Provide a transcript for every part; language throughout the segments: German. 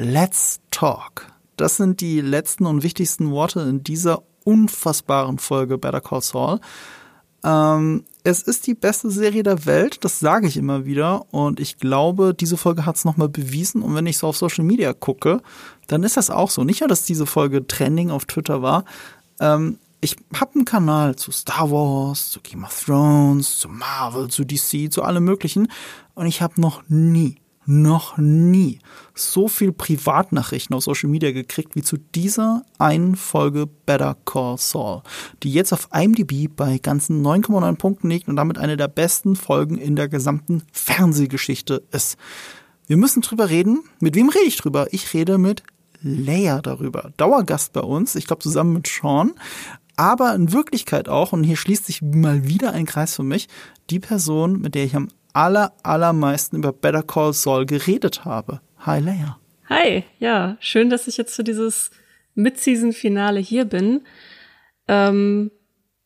Let's talk. Das sind die letzten und wichtigsten Worte in dieser unfassbaren Folge Better Call Saul. Ähm, es ist die beste Serie der Welt, das sage ich immer wieder. Und ich glaube, diese Folge hat es nochmal bewiesen. Und wenn ich so auf Social Media gucke, dann ist das auch so. Nicht nur, dass diese Folge Trending auf Twitter war. Ähm, ich habe einen Kanal zu Star Wars, zu Game of Thrones, zu Marvel, zu DC, zu allem Möglichen. Und ich habe noch nie noch nie so viel Privatnachrichten auf Social Media gekriegt wie zu dieser einen Folge Better Call Saul, die jetzt auf IMDb bei ganzen 9,9 Punkten liegt und damit eine der besten Folgen in der gesamten Fernsehgeschichte ist. Wir müssen drüber reden. Mit wem rede ich drüber? Ich rede mit Leia darüber. Dauergast bei uns, ich glaube zusammen mit Sean. Aber in Wirklichkeit auch, und hier schließt sich mal wieder ein Kreis für mich, die Person, mit der ich am aller, allermeisten über Better Call Saul geredet habe. Hi, Leia. Hi, ja, schön, dass ich jetzt für dieses Mid-Season-Finale hier bin. Ähm,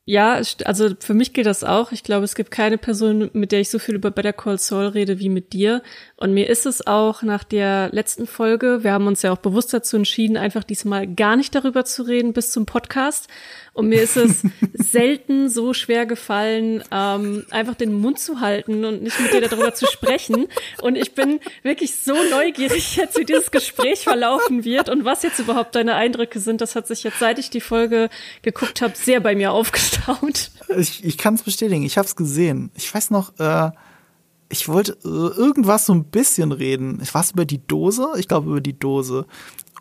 ja, also für mich geht das auch. Ich glaube, es gibt keine Person, mit der ich so viel über Better Call Saul rede wie mit dir. Und mir ist es auch nach der letzten Folge, wir haben uns ja auch bewusst dazu entschieden, einfach diesmal gar nicht darüber zu reden bis zum Podcast. Und mir ist es selten so schwer gefallen, ähm, einfach den Mund zu halten und nicht mit dir darüber zu sprechen. Und ich bin wirklich so neugierig jetzt, wie dieses Gespräch verlaufen wird und was jetzt überhaupt deine Eindrücke sind. Das hat sich jetzt, seit ich die Folge geguckt habe, sehr bei mir aufgestaut. Ich, ich kann es bestätigen. Ich habe es gesehen. Ich weiß noch, äh, ich wollte äh, irgendwas so ein bisschen reden. Ich weiß über die Dose, ich glaube über die Dose.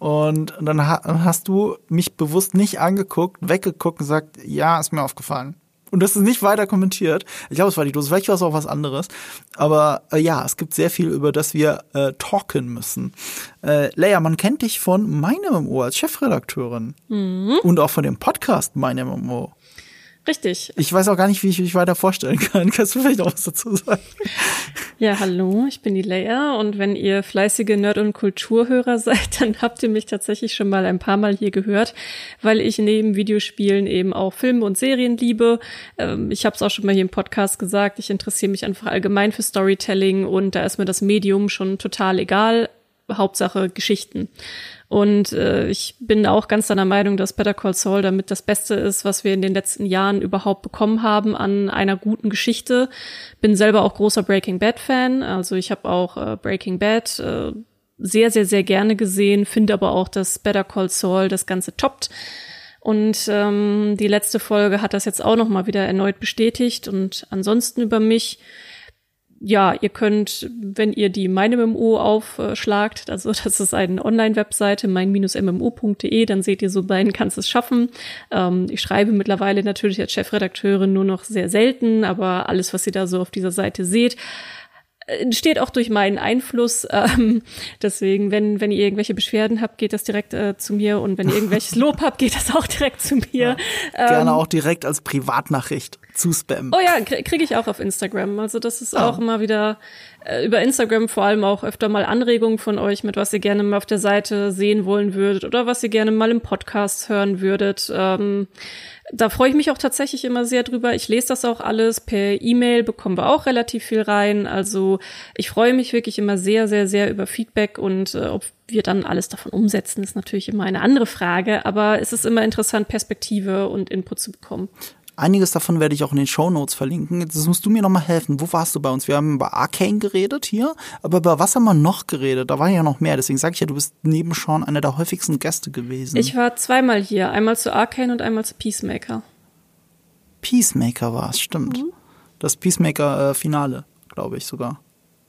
Und dann hast du mich bewusst nicht angeguckt, weggeguckt und gesagt, ja, ist mir aufgefallen. Und das ist nicht weiter kommentiert. Ich glaube, es war die Dose. Vielleicht war es auch was anderes. Aber äh, ja, es gibt sehr viel, über das wir äh, talken müssen. Äh, Leia, man kennt dich von meinem MMO als Chefredakteurin. Mhm. Und auch von dem Podcast meinem MMO. Richtig. Ich weiß auch gar nicht, wie ich mich weiter vorstellen kann. Kannst du vielleicht noch was dazu sagen? Ja, hallo, ich bin die Leia und wenn ihr fleißige Nerd- und Kulturhörer seid, dann habt ihr mich tatsächlich schon mal ein paar Mal hier gehört, weil ich neben Videospielen eben auch Filme und Serien liebe. Ähm, ich habe es auch schon mal hier im Podcast gesagt, ich interessiere mich einfach allgemein für Storytelling und da ist mir das Medium schon total egal. Hauptsache Geschichten. Und äh, ich bin auch ganz deiner Meinung, dass Better Call Saul damit das Beste ist, was wir in den letzten Jahren überhaupt bekommen haben an einer guten Geschichte. Bin selber auch großer Breaking Bad Fan. Also ich habe auch äh, Breaking Bad äh, sehr, sehr, sehr gerne gesehen, finde aber auch, dass Better Call Saul das Ganze toppt. Und ähm, die letzte Folge hat das jetzt auch noch mal wieder erneut bestätigt. Und ansonsten über mich ja, ihr könnt, wenn ihr die meine MMO aufschlagt, also das ist eine Online-Webseite, mein-mmo.de, dann seht ihr so beiden kannst es schaffen. Ähm, ich schreibe mittlerweile natürlich als Chefredakteurin nur noch sehr selten, aber alles, was ihr da so auf dieser Seite seht, entsteht auch durch meinen Einfluss. Ähm, deswegen, wenn, wenn ihr irgendwelche Beschwerden habt, geht das direkt äh, zu mir und wenn ihr irgendwelches Lob habt, geht das auch direkt zu mir. Ja, gerne ähm, auch direkt als Privatnachricht zu spammen. Oh ja, kriege ich auch auf Instagram. Also das ist oh. auch immer wieder äh, über Instagram vor allem auch öfter mal Anregungen von euch, mit was ihr gerne mal auf der Seite sehen wollen würdet oder was ihr gerne mal im Podcast hören würdet. Ähm, da freue ich mich auch tatsächlich immer sehr drüber. Ich lese das auch alles. Per E-Mail bekommen wir auch relativ viel rein. Also ich freue mich wirklich immer sehr, sehr, sehr über Feedback und äh, ob wir dann alles davon umsetzen, ist natürlich immer eine andere Frage. Aber es ist immer interessant, Perspektive und Input zu bekommen. Einiges davon werde ich auch in den Show Notes verlinken. Jetzt musst du mir noch mal helfen. Wo warst du bei uns? Wir haben über Arcane geredet hier, aber über was haben wir noch geredet? Da war ja noch mehr. Deswegen sage ich ja, du bist neben Sean einer der häufigsten Gäste gewesen. Ich war zweimal hier. Einmal zu Arcane und einmal zu Peacemaker. Peacemaker war es, stimmt. Mhm. Das Peacemaker-Finale, glaube ich sogar.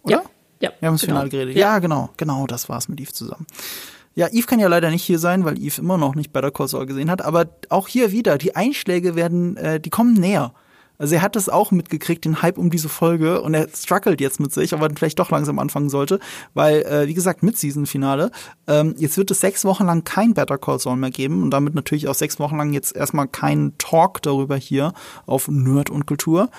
Oder? Ja. ja wir haben das genau. Finale geredet. Ja. ja, genau. Genau, das war es mit Eve zusammen. Ja, Eve kann ja leider nicht hier sein, weil Eve immer noch nicht Better Call Saul gesehen hat. Aber auch hier wieder, die Einschläge werden, äh, die kommen näher. Also er hat das auch mitgekriegt, den Hype um diese Folge und er struggelt jetzt mit sich, aber vielleicht doch langsam anfangen sollte, weil, äh, wie gesagt, mit Season-Finale, ähm, jetzt wird es sechs Wochen lang kein Better Call Saul mehr geben und damit natürlich auch sechs Wochen lang jetzt erstmal kein Talk darüber hier auf Nerd und Kultur.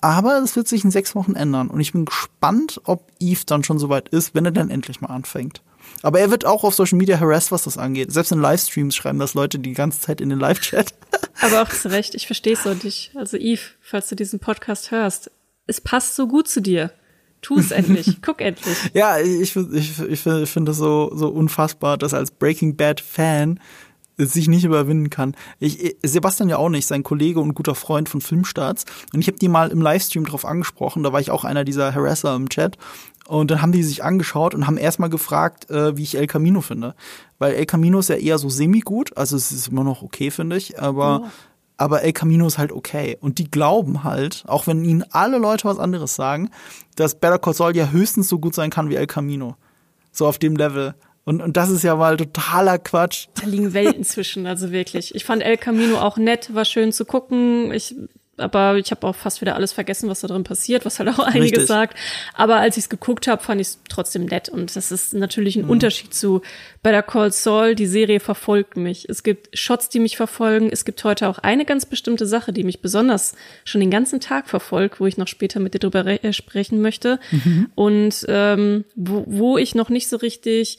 Aber es wird sich in sechs Wochen ändern und ich bin gespannt, ob Eve dann schon soweit ist, wenn er dann endlich mal anfängt. Aber er wird auch auf Social Media harassed, was das angeht. Selbst in Livestreams schreiben das Leute die ganze Zeit in den Live-Chat. Aber auch zu Recht, ich verstehe es so nicht. Also Eve, falls du diesen Podcast hörst, es passt so gut zu dir. Tu es endlich, guck endlich. Ja, ich, ich, ich, finde das so, so unfassbar, dass als Breaking Bad Fan sich nicht überwinden kann. Ich, Sebastian ja auch nicht, sein Kollege und guter Freund von Filmstarts. Und ich habe die mal im Livestream drauf angesprochen, da war ich auch einer dieser Harasser im Chat. Und dann haben die sich angeschaut und haben erstmal gefragt, äh, wie ich El Camino finde. Weil El Camino ist ja eher so semi-gut, also es ist immer noch okay, finde ich, aber, oh. aber El Camino ist halt okay. Und die glauben halt, auch wenn ihnen alle Leute was anderes sagen, dass Better Call Saul ja höchstens so gut sein kann wie El Camino. So auf dem Level. Und, und das ist ja mal totaler Quatsch. Da liegen Welten zwischen, also wirklich. Ich fand El Camino auch nett, war schön zu gucken. Ich, aber ich habe auch fast wieder alles vergessen, was da drin passiert, was halt auch einiges Richtig. sagt. Aber als ich es geguckt habe, fand ich es trotzdem nett. Und das ist natürlich ein mhm. Unterschied zu Better Call Saul. Die Serie verfolgt mich. Es gibt Shots, die mich verfolgen. Es gibt heute auch eine ganz bestimmte Sache, die mich besonders schon den ganzen Tag verfolgt, wo ich noch später mit dir drüber äh, sprechen möchte. Mhm. Und ähm, wo, wo ich noch nicht so richtig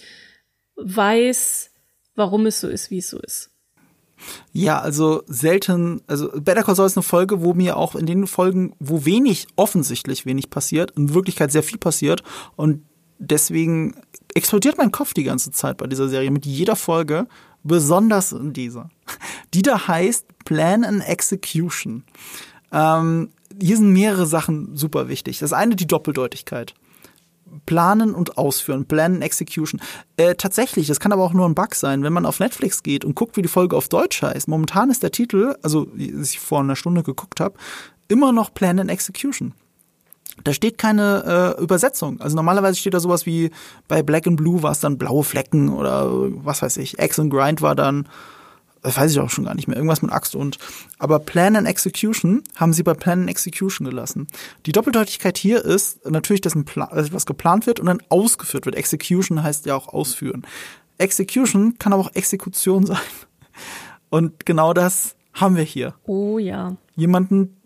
weiß, warum es so ist, wie es so ist. Ja, also selten, also Better Call Saul ist eine Folge, wo mir auch in den Folgen, wo wenig, offensichtlich wenig passiert, in Wirklichkeit sehr viel passiert und deswegen explodiert mein Kopf die ganze Zeit bei dieser Serie mit jeder Folge, besonders in dieser. Die da heißt Plan and Execution. Ähm, hier sind mehrere Sachen super wichtig. Das eine die Doppeldeutigkeit. Planen und Ausführen, Plan Execution. Äh, tatsächlich, das kann aber auch nur ein Bug sein, wenn man auf Netflix geht und guckt, wie die Folge auf Deutsch heißt. Momentan ist der Titel, also wie ich vor einer Stunde geguckt habe, immer noch Plan and Execution. Da steht keine äh, Übersetzung. Also normalerweise steht da sowas wie bei Black and Blue war es dann blaue Flecken oder was weiß ich. X and Grind war dann das weiß ich auch schon gar nicht mehr, irgendwas mit Axt und. Aber Plan and Execution haben sie bei Plan and Execution gelassen. Die Doppeldeutigkeit hier ist natürlich, dass etwas geplant wird und dann ausgeführt wird. Execution heißt ja auch ausführen. Execution kann aber auch Exekution sein. Und genau das haben wir hier. Oh ja. Jemanden,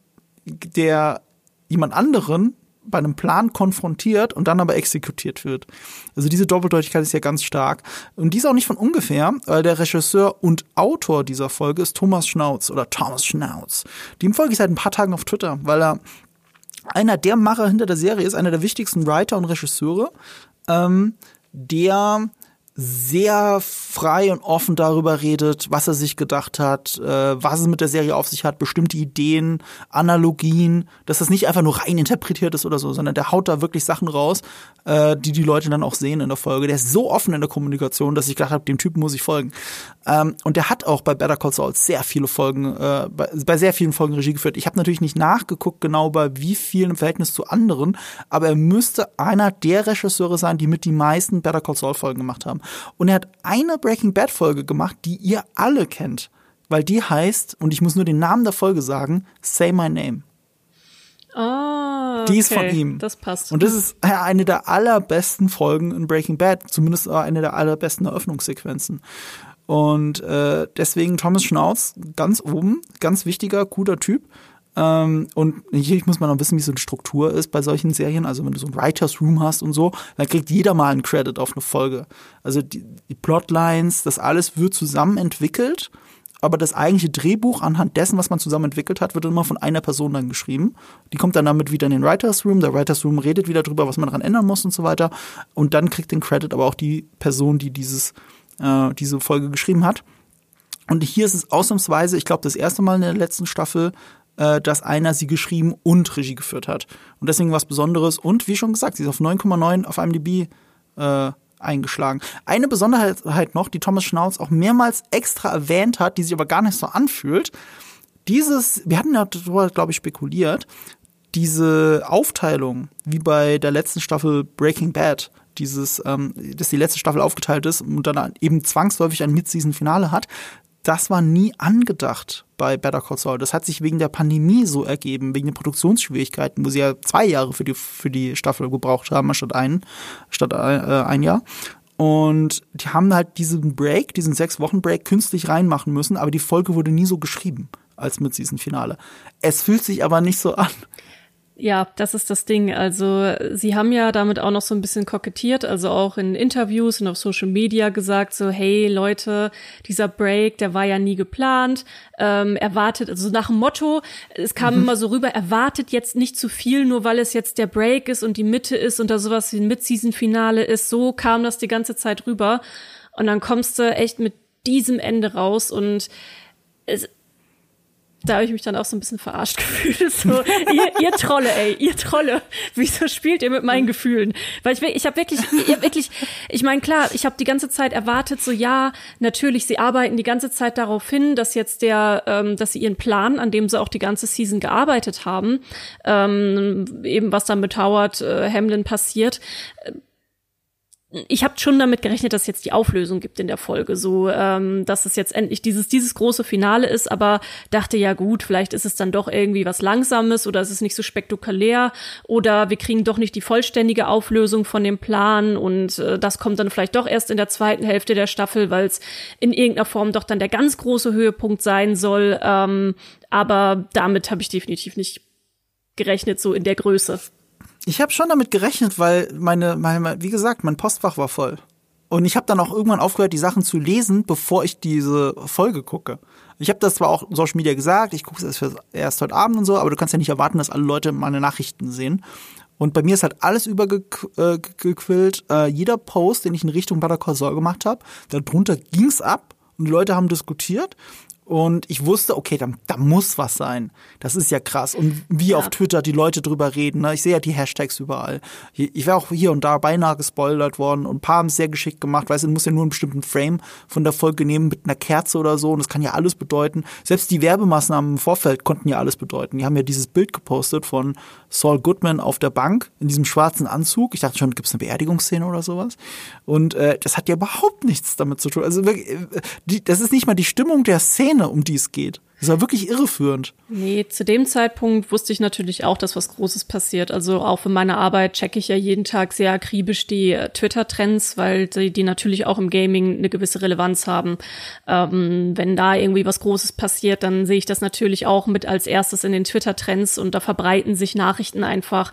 der jemand anderen bei einem Plan konfrontiert und dann aber exekutiert wird. Also diese Doppeldeutigkeit ist ja ganz stark. Und die ist auch nicht von ungefähr, weil der Regisseur und Autor dieser Folge ist Thomas Schnauz oder Thomas Schnauz. Dem folge ich seit ein paar Tagen auf Twitter, weil er einer der Macher hinter der Serie ist, einer der wichtigsten Writer und Regisseure, ähm, der sehr frei und offen darüber redet, was er sich gedacht hat, äh, was es mit der Serie auf sich hat, bestimmte Ideen, Analogien, dass das nicht einfach nur rein interpretiert ist oder so, sondern der haut da wirklich Sachen raus, äh, die die Leute dann auch sehen in der Folge. Der ist so offen in der Kommunikation, dass ich gedacht habe, dem Typen muss ich folgen. Ähm, und der hat auch bei Better Call Saul sehr viele Folgen, äh, bei, bei sehr vielen Folgen Regie geführt. Ich habe natürlich nicht nachgeguckt, genau bei wie vielen im Verhältnis zu anderen, aber er müsste einer der Regisseure sein, die mit die meisten Better Call Saul Folgen gemacht haben. Und er hat eine Breaking Bad Folge gemacht, die ihr alle kennt. Weil die heißt, und ich muss nur den Namen der Folge sagen, Say My Name. Ah, okay. Die ist von ihm. Das passt. Und das ist eine der allerbesten Folgen in Breaking Bad, zumindest eine der allerbesten Eröffnungssequenzen. Und äh, deswegen Thomas Schnauz ganz oben, ganz wichtiger, guter Typ. Ähm, und hier muss man noch wissen, wie so eine Struktur ist bei solchen Serien. Also wenn du so ein Writers Room hast und so, dann kriegt jeder mal einen Credit auf eine Folge. Also die, die Plotlines, das alles wird zusammen entwickelt, aber das eigentliche Drehbuch anhand dessen, was man zusammen entwickelt hat, wird immer von einer Person dann geschrieben. Die kommt dann damit wieder in den Writers Room. Der Writers Room redet wieder drüber, was man daran ändern muss und so weiter. Und dann kriegt den Credit aber auch die Person, die dieses, äh, diese Folge geschrieben hat. Und hier ist es ausnahmsweise, ich glaube, das erste Mal in der letzten Staffel, äh, dass einer sie geschrieben und Regie geführt hat. Und deswegen was Besonderes. Und wie schon gesagt, sie ist auf 9,9 auf IMDb äh, eingeschlagen. Eine Besonderheit noch, die Thomas Schnauz auch mehrmals extra erwähnt hat, die sich aber gar nicht so anfühlt. Dieses, wir hatten ja darüber, glaube ich, spekuliert, diese Aufteilung, wie bei der letzten Staffel Breaking Bad, dieses, ähm, dass die letzte Staffel aufgeteilt ist und dann eben zwangsläufig ein Mid-Season-Finale hat, das war nie angedacht bei Better Call Saul. Das hat sich wegen der Pandemie so ergeben, wegen den Produktionsschwierigkeiten, wo sie ja zwei Jahre für die, für die Staffel gebraucht haben, statt ein, statt äh, ein Jahr. Und die haben halt diesen Break, diesen sechs Wochen Break künstlich reinmachen müssen, aber die Folge wurde nie so geschrieben als Mid-Season-Finale. Es fühlt sich aber nicht so an. Ja, das ist das Ding. Also sie haben ja damit auch noch so ein bisschen kokettiert, also auch in Interviews und auf Social Media gesagt, so hey Leute, dieser Break, der war ja nie geplant. Ähm, erwartet, also nach dem Motto, es kam mhm. immer so rüber, erwartet jetzt nicht zu viel, nur weil es jetzt der Break ist und die Mitte ist und da sowas wie ein Mid-Season-Finale ist. So kam das die ganze Zeit rüber. Und dann kommst du echt mit diesem Ende raus und es, da habe ich mich dann auch so ein bisschen verarscht gefühlt. So, ihr, ihr Trolle, ey, ihr Trolle, wieso spielt ihr mit meinen Gefühlen? Weil ich, ich habe wirklich, ich hab wirklich, ich meine, klar, ich habe die ganze Zeit erwartet, so ja, natürlich, sie arbeiten die ganze Zeit darauf hin, dass jetzt der, ähm, dass sie ihren Plan, an dem sie auch die ganze Season gearbeitet haben, ähm, eben was dann mit Howard äh, Hamlin passiert, ich habe schon damit gerechnet, dass es jetzt die Auflösung gibt in der Folge, so ähm, dass es jetzt endlich dieses dieses große Finale ist, aber dachte ja gut, vielleicht ist es dann doch irgendwie was Langsames oder es ist nicht so spektakulär oder wir kriegen doch nicht die vollständige Auflösung von dem Plan und äh, das kommt dann vielleicht doch erst in der zweiten Hälfte der Staffel, weil es in irgendeiner Form doch dann der ganz große Höhepunkt sein soll. Ähm, aber damit habe ich definitiv nicht gerechnet, so in der Größe. Ich habe schon damit gerechnet, weil meine, meine, wie gesagt, mein Postfach war voll. Und ich habe dann auch irgendwann aufgehört, die Sachen zu lesen, bevor ich diese Folge gucke. Ich habe das zwar auch Social Media gesagt, ich gucke es erst, heute Abend und so, aber du kannst ja nicht erwarten, dass alle Leute meine Nachrichten sehen. Und bei mir ist halt alles übergequillt. Äh, äh, jeder Post, den ich in Richtung Saul gemacht habe, darunter ging's ab und die Leute haben diskutiert. Und ich wusste, okay, da, da muss was sein. Das ist ja krass. Und wie ja. auf Twitter die Leute drüber reden. Ne? Ich sehe ja die Hashtags überall. Ich wäre auch hier und da beinahe gespoilert worden. Und ein paar haben es sehr geschickt gemacht. Weißt du, du musst ja nur einen bestimmten Frame von der Folge nehmen mit einer Kerze oder so. Und das kann ja alles bedeuten. Selbst die Werbemaßnahmen im Vorfeld konnten ja alles bedeuten. Die haben ja dieses Bild gepostet von Saul Goodman auf der Bank in diesem schwarzen Anzug. Ich dachte schon, gibt es eine Beerdigungsszene oder sowas? Und äh, das hat ja überhaupt nichts damit zu tun. Also wirklich, äh, die, das ist nicht mal die Stimmung der Szene Szene, um die es geht. Das war wirklich irreführend. Nee, zu dem Zeitpunkt wusste ich natürlich auch, dass was Großes passiert. Also auch für meine Arbeit checke ich ja jeden Tag sehr akribisch die äh, Twitter-Trends, weil die, die natürlich auch im Gaming eine gewisse Relevanz haben. Ähm, wenn da irgendwie was Großes passiert, dann sehe ich das natürlich auch mit als erstes in den Twitter-Trends und da verbreiten sich Nachrichten einfach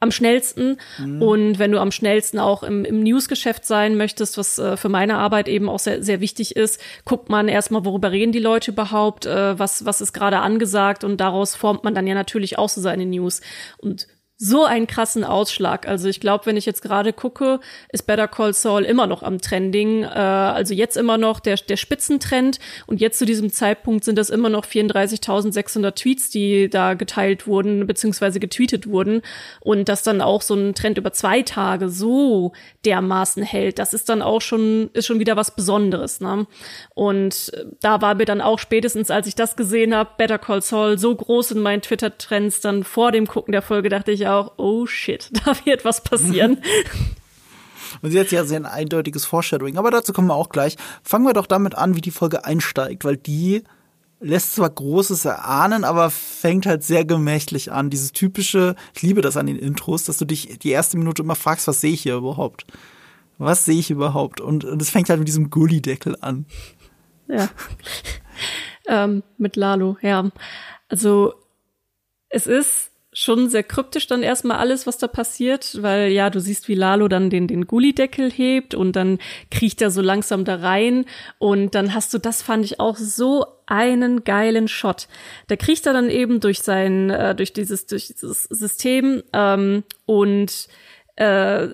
am schnellsten. Mhm. Und wenn du am schnellsten auch im, im Newsgeschäft sein möchtest, was äh, für meine Arbeit eben auch sehr, sehr wichtig ist, guckt man erstmal, worüber reden die Leute überhaupt, äh, was, was ist gerade angesagt und daraus formt man dann ja natürlich auch so seine News. Und so einen krassen Ausschlag. Also ich glaube, wenn ich jetzt gerade gucke, ist Better Call Saul immer noch am Trending. Äh, also jetzt immer noch der, der Spitzentrend. Und jetzt zu diesem Zeitpunkt sind das immer noch 34.600 Tweets, die da geteilt wurden, beziehungsweise getweetet wurden. Und dass dann auch so ein Trend über zwei Tage so dermaßen hält, das ist dann auch schon, ist schon wieder was Besonderes. Ne? Und da war mir dann auch spätestens, als ich das gesehen habe, Better Call Saul so groß in meinen Twitter-Trends, dann vor dem Gucken der Folge dachte ich, auch, oh shit, da wird was passieren. Und sie hat ja sehr ein eindeutiges Foreshadowing, aber dazu kommen wir auch gleich. Fangen wir doch damit an, wie die Folge einsteigt, weil die lässt zwar Großes erahnen, aber fängt halt sehr gemächlich an. Dieses typische, ich liebe das an den Intros, dass du dich die erste Minute immer fragst, was sehe ich hier überhaupt? Was sehe ich überhaupt? Und es fängt halt mit diesem Gullideckel an. Ja. ähm, mit Lalo, ja. Also, es ist schon sehr kryptisch dann erstmal alles, was da passiert, weil ja, du siehst, wie Lalo dann den, den Gullideckel hebt und dann kriecht er so langsam da rein und dann hast du, das fand ich auch so einen geilen Shot. Da kriecht er dann eben durch sein, äh, durch dieses, durch dieses System ähm, und äh,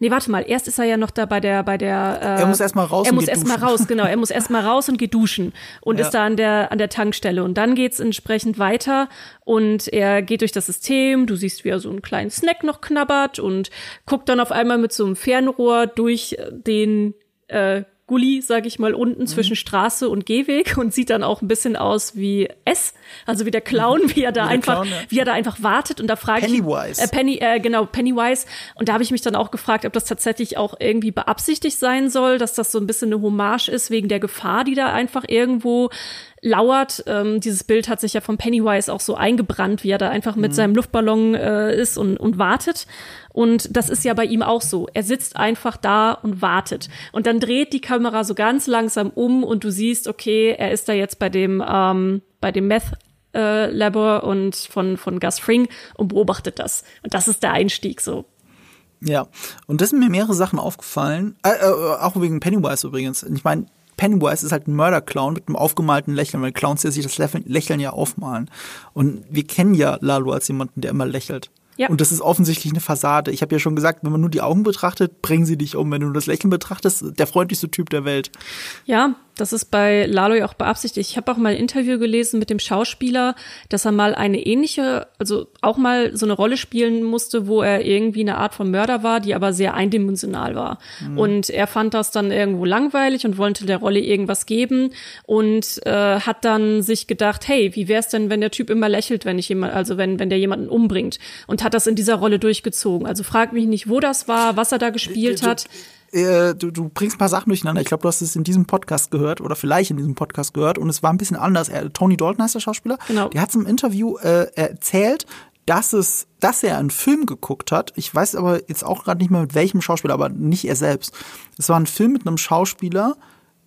Nee, warte mal, erst ist er ja noch da bei der, bei der. Äh, er muss erstmal raus. Er muss erstmal raus, genau. Er muss erstmal raus und geht duschen und ja. ist da an der an der Tankstelle und dann geht's entsprechend weiter und er geht durch das System. Du siehst, wie er so einen kleinen Snack noch knabbert und guckt dann auf einmal mit so einem Fernrohr durch den äh, Gully, sag ich mal, unten mhm. zwischen Straße und Gehweg und sieht dann auch ein bisschen aus wie S, also wie der Clown, wie er da wie einfach, Clown, ja. wie er da einfach wartet und da frage ich Pennywise. Äh, Penny, äh, genau Pennywise und da habe ich mich dann auch gefragt, ob das tatsächlich auch irgendwie beabsichtigt sein soll, dass das so ein bisschen eine Hommage ist wegen der Gefahr, die da einfach irgendwo lauert. Ähm, dieses Bild hat sich ja von Pennywise auch so eingebrannt, wie er da einfach mit mhm. seinem Luftballon äh, ist und, und wartet. Und das ist ja bei ihm auch so. Er sitzt einfach da und wartet. Und dann dreht die Kamera so ganz langsam um und du siehst, okay, er ist da jetzt bei dem, ähm, bei dem Meth äh, Labor und von, von Gus Fring und beobachtet das. Und das ist der Einstieg so. Ja, und das sind mir mehrere Sachen aufgefallen, äh, äh, auch wegen Pennywise übrigens. Ich meine, Pennywise ist halt ein Mörderclown mit einem aufgemalten Lächeln, weil Clowns ja sich das Lächeln ja aufmalen. Und wir kennen ja Lalo als jemanden, der immer lächelt. Ja. Und das ist offensichtlich eine Fassade. Ich habe ja schon gesagt, wenn man nur die Augen betrachtet, bringen sie dich um. Wenn du das Lächeln betrachtest, der freundlichste Typ der Welt. Ja, das ist bei Lalo ja auch beabsichtigt. Ich habe auch mal ein Interview gelesen mit dem Schauspieler, dass er mal eine ähnliche, also auch mal so eine Rolle spielen musste, wo er irgendwie eine Art von Mörder war, die aber sehr eindimensional war. Mhm. Und er fand das dann irgendwo langweilig und wollte der Rolle irgendwas geben und äh, hat dann sich gedacht, hey, wie wär's denn, wenn der Typ immer lächelt, wenn ich jemand, also wenn wenn der jemanden umbringt und hat das in dieser Rolle durchgezogen. Also frag mich nicht, wo das war, was er da gespielt hat äh, du, du bringst ein paar Sachen durcheinander. Ich glaube, du hast es in diesem Podcast gehört oder vielleicht in diesem Podcast gehört und es war ein bisschen anders. Er, Tony Dalton heißt der Schauspieler. Genau. Der hat im Interview äh, erzählt, dass es, dass er einen Film geguckt hat. Ich weiß aber jetzt auch gerade nicht mehr mit welchem Schauspieler, aber nicht er selbst. Es war ein Film mit einem Schauspieler,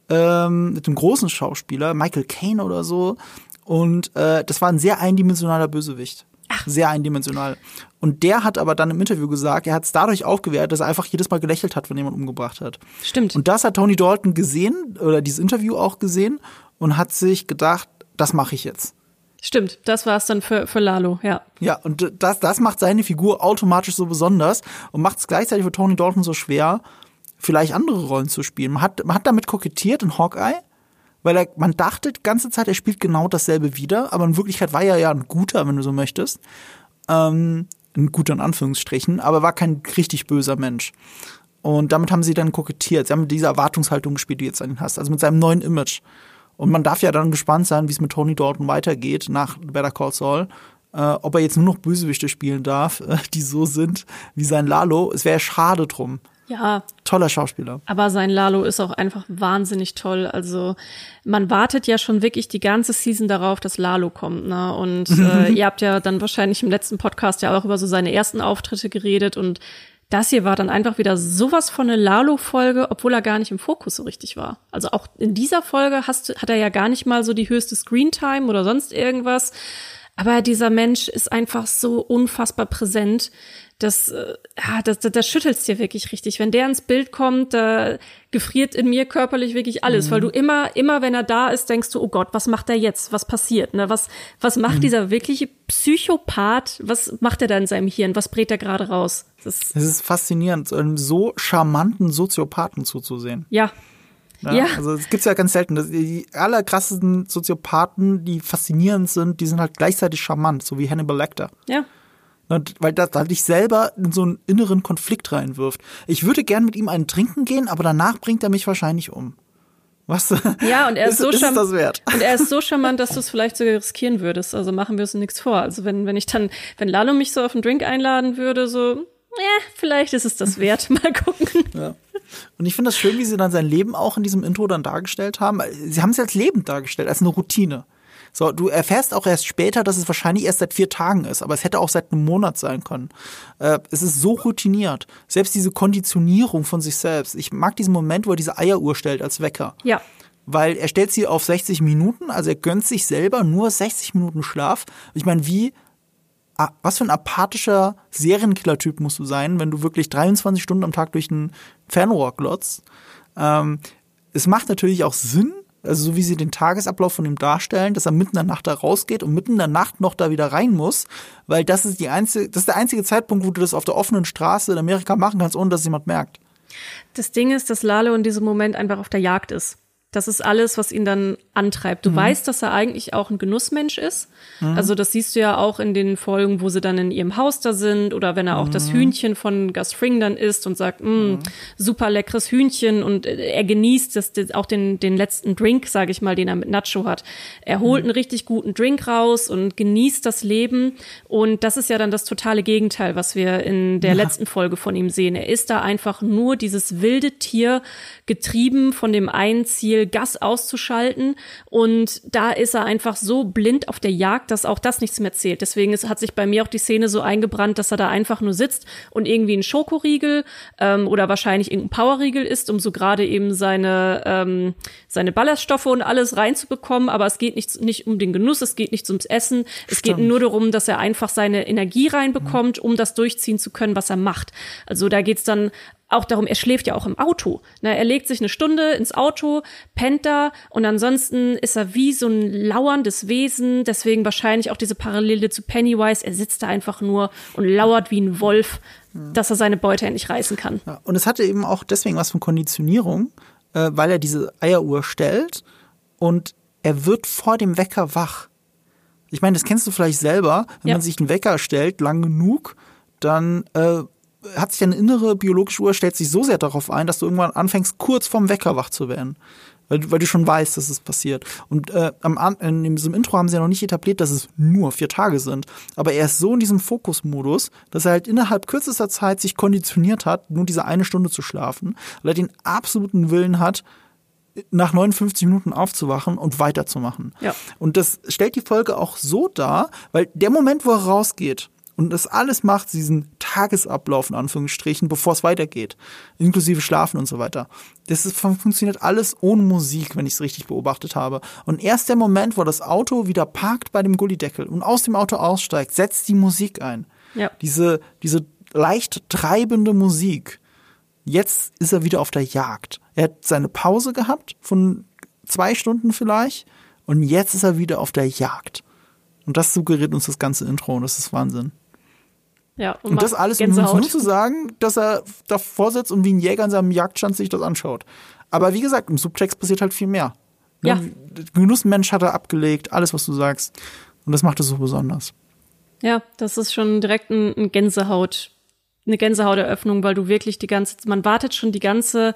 ähm, mit einem großen Schauspieler, Michael Caine oder so. Und äh, das war ein sehr eindimensionaler Bösewicht. Ach. Sehr eindimensional. Und der hat aber dann im Interview gesagt, er hat es dadurch aufgewehrt, dass er einfach jedes Mal gelächelt hat, wenn jemand umgebracht hat. Stimmt. Und das hat Tony Dalton gesehen, oder dieses Interview auch gesehen, und hat sich gedacht, das mache ich jetzt. Stimmt, das war es dann für, für Lalo, ja. Ja, und das, das macht seine Figur automatisch so besonders und macht es gleichzeitig für Tony Dalton so schwer, vielleicht andere Rollen zu spielen. Man hat, man hat damit kokettiert in Hawkeye, weil er, man dachte die ganze Zeit, er spielt genau dasselbe wieder, aber in Wirklichkeit war er ja ein guter, wenn du so möchtest. Ähm, guter in Anführungsstrichen, aber war kein richtig böser Mensch. Und damit haben sie dann kokettiert. Sie haben mit dieser Erwartungshaltung gespielt, die jetzt an ihn hast, also mit seinem neuen Image. Und man darf ja dann gespannt sein, wie es mit Tony Dalton weitergeht nach Better Call Saul. Äh, ob er jetzt nur noch Bösewichte spielen darf, äh, die so sind wie sein Lalo. Es wäre schade drum. Ja. Toller Schauspieler. Aber sein Lalo ist auch einfach wahnsinnig toll. Also man wartet ja schon wirklich die ganze Season darauf, dass Lalo kommt. Ne? Und äh, ihr habt ja dann wahrscheinlich im letzten Podcast ja auch über so seine ersten Auftritte geredet und das hier war dann einfach wieder sowas von eine Lalo-Folge, obwohl er gar nicht im Fokus so richtig war. Also auch in dieser Folge hast, hat er ja gar nicht mal so die höchste Screentime oder sonst irgendwas. Aber dieser Mensch ist einfach so unfassbar präsent das, äh, ja, das, das, das schüttelst dir wirklich richtig. Wenn der ins Bild kommt, da gefriert in mir körperlich wirklich alles, mhm. weil du immer, immer, wenn er da ist, denkst du, oh Gott, was macht er jetzt? Was passiert? Ne? Was, was macht mhm. dieser wirkliche Psychopath? Was macht er da in seinem Hirn? Was brät er gerade raus? Das, es ist faszinierend, einem so charmanten Soziopathen zuzusehen. Ja, ja, ja. Also es gibt's ja ganz selten. Die allerkrassesten Soziopathen, die faszinierend sind, die sind halt gleichzeitig charmant, so wie Hannibal Lecter. Ja. Weil das da dich selber in so einen inneren Konflikt reinwirft. Ich würde gern mit ihm einen trinken gehen, aber danach bringt er mich wahrscheinlich um. Was? Ja, und er ist, ist so charmant. Und er ist so charmant, dass du es vielleicht sogar riskieren würdest. Also machen wir uns nichts vor. Also wenn, wenn ich dann, wenn Lalo mich so auf einen Drink einladen würde, so, ja, vielleicht ist es das wert. Mal gucken. Ja. Und ich finde das schön, wie sie dann sein Leben auch in diesem Intro dann dargestellt haben. Sie haben es als lebend dargestellt, als eine Routine. So, du erfährst auch erst später, dass es wahrscheinlich erst seit vier Tagen ist, aber es hätte auch seit einem Monat sein können. Äh, es ist so routiniert. Selbst diese Konditionierung von sich selbst. Ich mag diesen Moment, wo er diese Eieruhr stellt als Wecker. Ja. Weil er stellt sie auf 60 Minuten, also er gönnt sich selber nur 60 Minuten Schlaf. Ich meine, wie was für ein apathischer Serienkiller-Typ musst du sein, wenn du wirklich 23 Stunden am Tag durch einen Fernrohr glotzt. Ähm, es macht natürlich auch Sinn, also so wie sie den Tagesablauf von ihm darstellen, dass er mitten in der Nacht da rausgeht und mitten in der Nacht noch da wieder rein muss, weil das ist die einzige, das ist der einzige Zeitpunkt, wo du das auf der offenen Straße in Amerika machen kannst, ohne dass jemand merkt. Das Ding ist, dass Lalo in diesem Moment einfach auf der Jagd ist. Das ist alles, was ihn dann antreibt. Du mhm. weißt, dass er eigentlich auch ein Genussmensch ist. Mhm. Also das siehst du ja auch in den Folgen, wo sie dann in ihrem Haus da sind oder wenn er auch mhm. das Hühnchen von Gus Fring dann isst und sagt, mm, super leckeres Hühnchen und er genießt das, auch den, den letzten Drink, sage ich mal, den er mit Nacho hat. Er holt mhm. einen richtig guten Drink raus und genießt das Leben und das ist ja dann das totale Gegenteil, was wir in der ja. letzten Folge von ihm sehen. Er ist da einfach nur dieses wilde Tier, getrieben von dem einen Ziel, Gas auszuschalten. Und da ist er einfach so blind auf der Jagd, dass auch das nichts mehr zählt. Deswegen ist, hat sich bei mir auch die Szene so eingebrannt, dass er da einfach nur sitzt und irgendwie einen Schokoriegel ähm, oder wahrscheinlich irgendein Powerriegel isst, um so gerade eben seine, ähm, seine Ballaststoffe und alles reinzubekommen. Aber es geht nicht, nicht um den Genuss, es geht nicht ums Essen. Es Stimmt. geht nur darum, dass er einfach seine Energie reinbekommt, um das durchziehen zu können, was er macht. Also da geht's dann auch darum, er schläft ja auch im Auto. Ne, er legt sich eine Stunde ins Auto, pennt da und ansonsten ist er wie so ein lauerndes Wesen. Deswegen wahrscheinlich auch diese Parallele zu Pennywise. Er sitzt da einfach nur und lauert wie ein Wolf, dass er seine Beute endlich reißen kann. Ja, und es hatte eben auch deswegen was von Konditionierung, äh, weil er diese Eieruhr stellt und er wird vor dem Wecker wach. Ich meine, das kennst du vielleicht selber, wenn ja. man sich einen Wecker stellt, lang genug, dann äh, hat sich deine innere biologische Uhr stellt sich so sehr darauf ein, dass du irgendwann anfängst, kurz vorm Wecker wach zu werden. Weil, weil du schon weißt, dass es passiert. Und äh, am, in diesem Intro haben sie ja noch nicht etabliert, dass es nur vier Tage sind. Aber er ist so in diesem Fokusmodus, dass er halt innerhalb kürzester Zeit sich konditioniert hat, nur diese eine Stunde zu schlafen, weil er den absoluten Willen hat, nach 59 Minuten aufzuwachen und weiterzumachen. Ja. Und das stellt die Folge auch so dar, weil der Moment, wo er rausgeht, und das alles macht diesen Tagesablauf in Anführungsstrichen, bevor es weitergeht, inklusive Schlafen und so weiter. Das ist, funktioniert alles ohne Musik, wenn ich es richtig beobachtet habe. Und erst der Moment, wo das Auto wieder parkt bei dem Gullideckel und aus dem Auto aussteigt, setzt die Musik ein. Ja. Diese, diese leicht treibende Musik. Jetzt ist er wieder auf der Jagd. Er hat seine Pause gehabt von zwei Stunden vielleicht und jetzt ist er wieder auf der Jagd. Und das suggeriert uns das ganze Intro und das ist Wahnsinn. Ja, und, und das alles, uns nur zu sagen, dass er davor sitzt und wie ein Jäger in seinem Jagdstand sich das anschaut. Aber wie gesagt, im Subtext passiert halt viel mehr. Ne? Ja. Genussmensch hat er abgelegt, alles, was du sagst. Und das macht es so besonders. Ja, das ist schon direkt ein, ein Gänsehaut, eine Gänsehauteröffnung, weil du wirklich die ganze, man wartet schon die ganze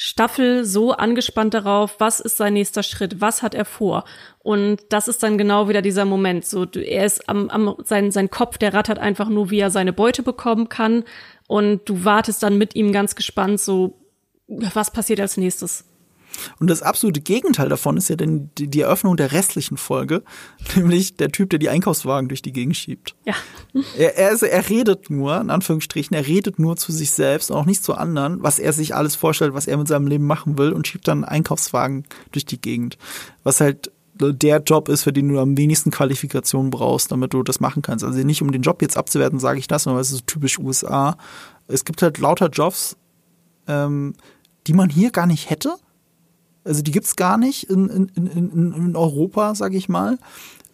Staffel so angespannt darauf, was ist sein nächster Schritt, was hat er vor. Und das ist dann genau wieder dieser Moment. So, er ist am, am sein, sein Kopf, der rattert einfach nur, wie er seine Beute bekommen kann. Und du wartest dann mit ihm ganz gespannt, so, was passiert als nächstes. Und das absolute Gegenteil davon ist ja dann die Eröffnung der restlichen Folge, nämlich der Typ, der die Einkaufswagen durch die Gegend schiebt. Ja. Er, er, also er redet nur, in Anführungsstrichen, er redet nur zu sich selbst und auch nicht zu anderen, was er sich alles vorstellt, was er mit seinem Leben machen will und schiebt dann Einkaufswagen durch die Gegend. Was halt der Job ist, für den du am wenigsten Qualifikation brauchst, damit du das machen kannst. Also nicht um den Job jetzt abzuwerten, sage ich das, sondern es ist typisch USA. Es gibt halt lauter Jobs, ähm, die man hier gar nicht hätte also die gibt's gar nicht in, in, in, in Europa, sag ich mal.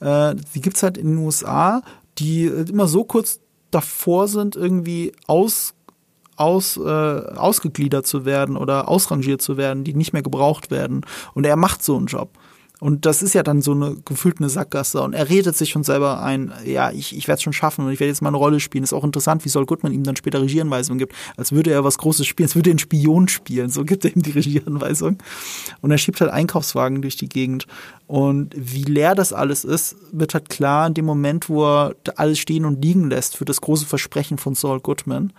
Äh, die gibt's halt in den USA, die immer so kurz davor sind, irgendwie aus, aus, äh, ausgegliedert zu werden oder ausrangiert zu werden, die nicht mehr gebraucht werden. Und er macht so einen Job. Und das ist ja dann so eine gefühlt eine Sackgasse. Und er redet sich schon selber ein, ja, ich, ich werde es schon schaffen und ich werde jetzt mal eine Rolle spielen. Ist auch interessant, wie Saul Goodman ihm dann später Regieanweisungen gibt, als würde er was Großes spielen, als würde er einen Spion spielen. So gibt er ihm die Regieanweisung. Und er schiebt halt Einkaufswagen durch die Gegend. Und wie leer das alles ist, wird halt klar in dem Moment, wo er alles stehen und liegen lässt für das große Versprechen von Saul Goodman.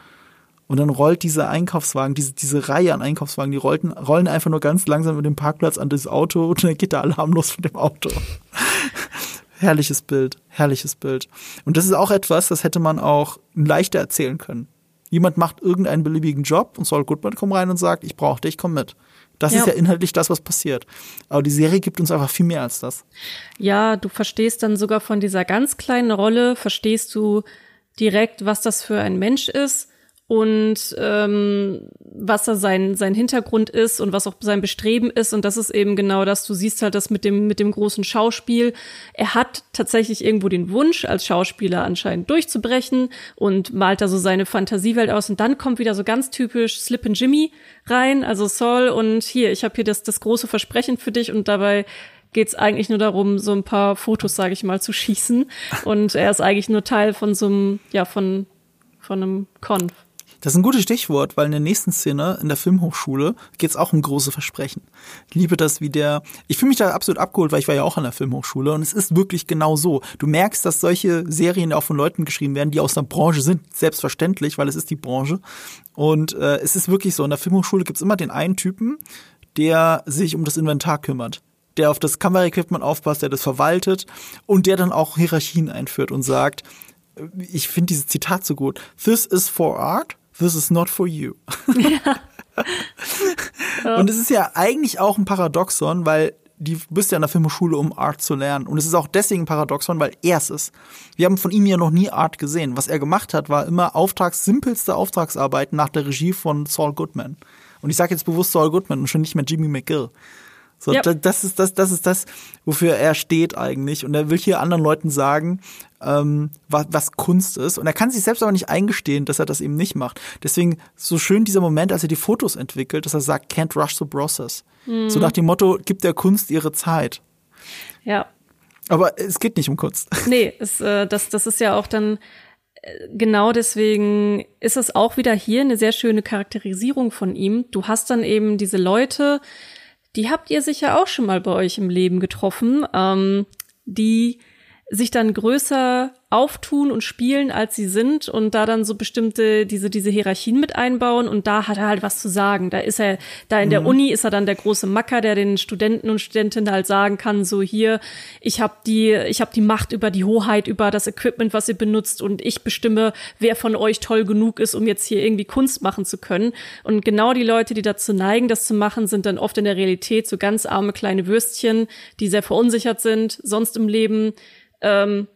Und dann rollt dieser Einkaufswagen, diese, diese Reihe an Einkaufswagen, die rollten, rollen einfach nur ganz langsam mit dem Parkplatz an das Auto und dann geht der Alarm los von dem Auto. herrliches Bild, herrliches Bild. Und das ist auch etwas, das hätte man auch leichter erzählen können. Jemand macht irgendeinen beliebigen Job und Saul Goodman kommt rein und sagt, ich brauche dich, komm mit. Das ja. ist ja inhaltlich das, was passiert. Aber die Serie gibt uns einfach viel mehr als das. Ja, du verstehst dann sogar von dieser ganz kleinen Rolle, verstehst du direkt, was das für ein Mensch ist und ähm, was da sein, sein Hintergrund ist und was auch sein Bestreben ist. Und das ist eben genau das, du siehst halt das mit dem, mit dem großen Schauspiel. Er hat tatsächlich irgendwo den Wunsch, als Schauspieler anscheinend durchzubrechen und malt da so seine Fantasiewelt aus. Und dann kommt wieder so ganz typisch Slip and Jimmy rein, also Saul und hier, ich habe hier das, das große Versprechen für dich und dabei geht's eigentlich nur darum, so ein paar Fotos, sage ich mal, zu schießen. Und er ist eigentlich nur Teil von so einem, ja, von, von einem Konf. Das ist ein gutes Stichwort, weil in der nächsten Szene in der Filmhochschule geht es auch um große Versprechen. Ich liebe das, wie der. Ich fühle mich da absolut abgeholt, weil ich war ja auch an der Filmhochschule und es ist wirklich genau so. Du merkst, dass solche Serien auch von Leuten geschrieben werden, die aus der Branche sind, selbstverständlich, weil es ist die Branche. Und äh, es ist wirklich so, in der Filmhochschule gibt es immer den einen Typen, der sich um das Inventar kümmert, der auf das Kameraequipment aufpasst, der das verwaltet und der dann auch Hierarchien einführt und sagt, ich finde dieses Zitat so gut. This is for art, this is not for you. Ja. Und es ist ja eigentlich auch ein Paradoxon, weil die bist ja an der Filmhochschule, um Art zu lernen. Und es ist auch deswegen ein Paradoxon, weil er es ist. Wir haben von ihm ja noch nie Art gesehen. Was er gemacht hat, war immer Auftrags, simpelste Auftragsarbeiten nach der Regie von Saul Goodman. Und ich sage jetzt bewusst Saul Goodman und schon nicht mehr Jimmy McGill. So, yep. das ist das, das ist das, wofür er steht eigentlich. Und er will hier anderen Leuten sagen, ähm, was, was Kunst ist. Und er kann sich selbst aber nicht eingestehen, dass er das eben nicht macht. Deswegen so schön dieser Moment, als er die Fotos entwickelt, dass er sagt, can't rush the process. Mhm. So nach dem Motto, gibt der Kunst ihre Zeit. Ja. Aber es geht nicht um Kunst. Nee, es, äh, das, das ist ja auch dann äh, genau deswegen ist es auch wieder hier eine sehr schöne Charakterisierung von ihm. Du hast dann eben diese Leute, die habt ihr sicher auch schon mal bei euch im Leben getroffen, ähm, die sich dann größer auftun und spielen, als sie sind und da dann so bestimmte, diese, diese Hierarchien mit einbauen und da hat er halt was zu sagen. Da ist er, da in mhm. der Uni ist er dann der große Macker, der den Studenten und Studentinnen halt sagen kann, so hier, ich habe die, ich habe die Macht über die Hoheit, über das Equipment, was ihr benutzt und ich bestimme, wer von euch toll genug ist, um jetzt hier irgendwie Kunst machen zu können. Und genau die Leute, die dazu neigen, das zu machen, sind dann oft in der Realität so ganz arme kleine Würstchen, die sehr verunsichert sind, sonst im Leben, ähm,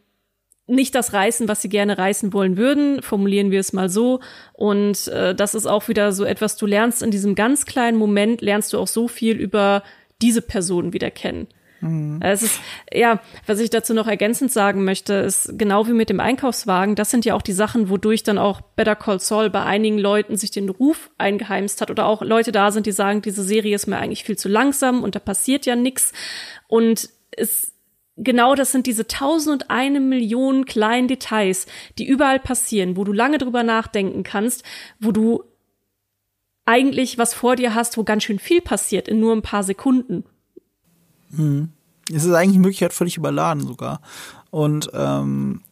nicht das reißen, was sie gerne reißen wollen würden, formulieren wir es mal so. Und äh, das ist auch wieder so etwas, du lernst in diesem ganz kleinen Moment, lernst du auch so viel über diese Person wieder kennen. Mhm. Es ist, ja, was ich dazu noch ergänzend sagen möchte, ist genau wie mit dem Einkaufswagen, das sind ja auch die Sachen, wodurch dann auch Better Call Saul bei einigen Leuten sich den Ruf eingeheimst hat oder auch Leute da sind, die sagen, diese Serie ist mir eigentlich viel zu langsam und da passiert ja nichts. Und es genau das sind diese tausend und eine Million kleinen Details, die überall passieren, wo du lange drüber nachdenken kannst, wo du eigentlich was vor dir hast, wo ganz schön viel passiert in nur ein paar Sekunden. Hm. Es ist eigentlich Möglichkeit völlig überladen sogar. Und ähm,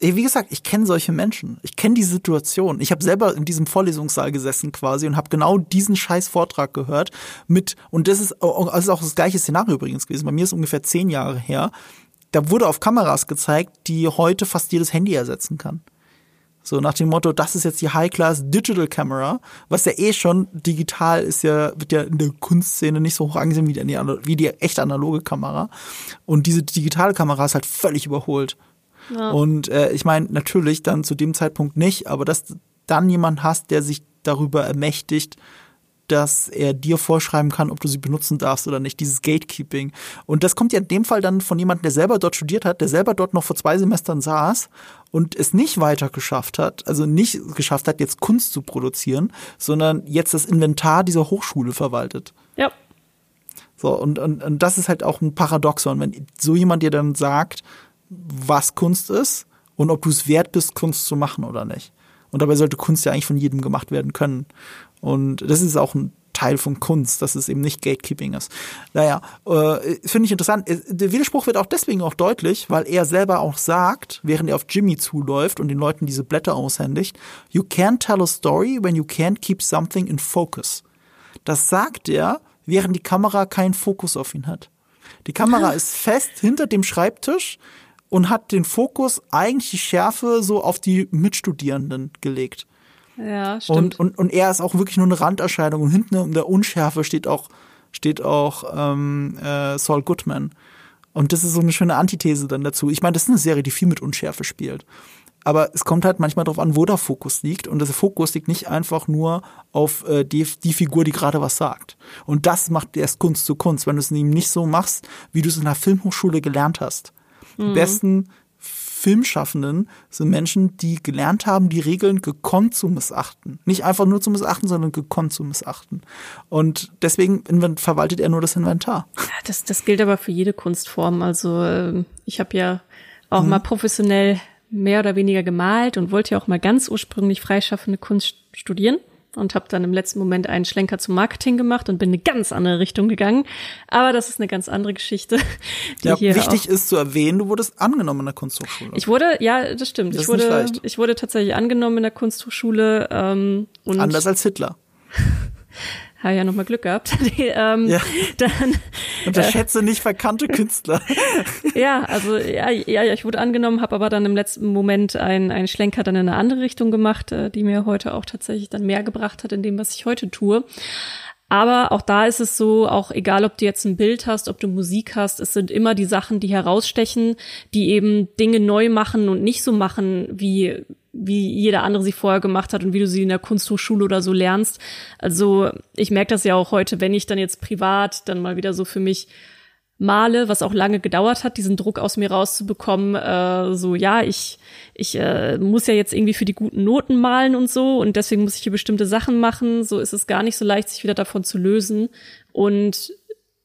wie gesagt, ich kenne solche Menschen. Ich kenne die Situation. Ich habe selber in diesem Vorlesungssaal gesessen quasi und habe genau diesen scheiß Vortrag gehört mit, und das ist, das ist auch das gleiche Szenario übrigens gewesen. Bei mir ist ungefähr zehn Jahre her. Da wurde auf Kameras gezeigt, die heute fast jedes Handy ersetzen kann. So nach dem Motto, das ist jetzt die High-Class Digital Camera, was ja eh schon digital ist ja, wird ja in der Kunstszene nicht so hoch angesehen wie die, wie die echte analoge Kamera. Und diese digitale Kamera ist halt völlig überholt. Und äh, ich meine, natürlich dann zu dem Zeitpunkt nicht, aber dass dann jemand hast, der sich darüber ermächtigt, dass er dir vorschreiben kann, ob du sie benutzen darfst oder nicht, dieses Gatekeeping. Und das kommt ja in dem Fall dann von jemandem, der selber dort studiert hat, der selber dort noch vor zwei Semestern saß und es nicht weiter geschafft hat, also nicht geschafft hat, jetzt Kunst zu produzieren, sondern jetzt das Inventar dieser Hochschule verwaltet. Ja. So, und, und, und das ist halt auch ein Paradoxon, wenn so jemand dir dann sagt, was Kunst ist und ob du es wert bist, Kunst zu machen oder nicht. Und dabei sollte Kunst ja eigentlich von jedem gemacht werden können. Und das ist auch ein Teil von Kunst, dass es eben nicht Gatekeeping ist. Naja, äh, finde ich interessant. Äh, der Widerspruch wird auch deswegen auch deutlich, weil er selber auch sagt, während er auf Jimmy zuläuft und den Leuten diese Blätter aushändigt, you can't tell a story when you can't keep something in focus. Das sagt er, während die Kamera keinen Fokus auf ihn hat. Die Kamera ist fest hinter dem Schreibtisch und hat den Fokus eigentlich die Schärfe so auf die Mitstudierenden gelegt. Ja, stimmt. Und, und, und er ist auch wirklich nur eine Randerscheinung und hinten in der Unschärfe steht auch, steht auch ähm, äh, Saul Goodman. Und das ist so eine schöne Antithese dann dazu. Ich meine, das ist eine Serie, die viel mit Unschärfe spielt. Aber es kommt halt manchmal darauf an, wo der Fokus liegt. Und der Fokus liegt nicht einfach nur auf äh, die, die Figur, die gerade was sagt. Und das macht erst Kunst zu Kunst, wenn du es eben nicht so machst, wie du es in der Filmhochschule gelernt hast. Die mhm. besten Filmschaffenden sind Menschen, die gelernt haben, die Regeln gekonnt zu missachten. Nicht einfach nur zu missachten, sondern gekonnt zu missachten. Und deswegen verwaltet er nur das Inventar. Das, das gilt aber für jede Kunstform. Also ähm, ich habe ja auch mhm. mal professionell mehr oder weniger gemalt und wollte ja auch mal ganz ursprünglich freischaffende Kunst studieren und habe dann im letzten Moment einen Schlenker zum Marketing gemacht und bin in eine ganz andere Richtung gegangen. Aber das ist eine ganz andere Geschichte. Die ja, hier wichtig ist zu erwähnen, du wurdest angenommen in der Kunsthochschule. Ich wurde, ja, das stimmt. Das ich wurde, ich wurde tatsächlich angenommen in der Kunsthochschule. Ähm, und Anders als Hitler. habe ja nochmal Glück gehabt. Die, ähm, ja. Dann, Unterschätze äh, nicht verkannte Künstler. ja, also ja, ja, ich wurde angenommen, habe aber dann im letzten Moment einen, einen Schlenker dann in eine andere Richtung gemacht, äh, die mir heute auch tatsächlich dann mehr gebracht hat in dem, was ich heute tue. Aber auch da ist es so, auch egal, ob du jetzt ein Bild hast, ob du Musik hast, es sind immer die Sachen, die herausstechen, die eben Dinge neu machen und nicht so machen, wie, wie jeder andere sie vorher gemacht hat und wie du sie in der Kunsthochschule oder so lernst. Also ich merke das ja auch heute, wenn ich dann jetzt privat dann mal wieder so für mich male, was auch lange gedauert hat, diesen Druck aus mir rauszubekommen, äh, so ja, ich, ich äh, muss ja jetzt irgendwie für die guten Noten malen und so und deswegen muss ich hier bestimmte Sachen machen. So ist es gar nicht so leicht, sich wieder davon zu lösen und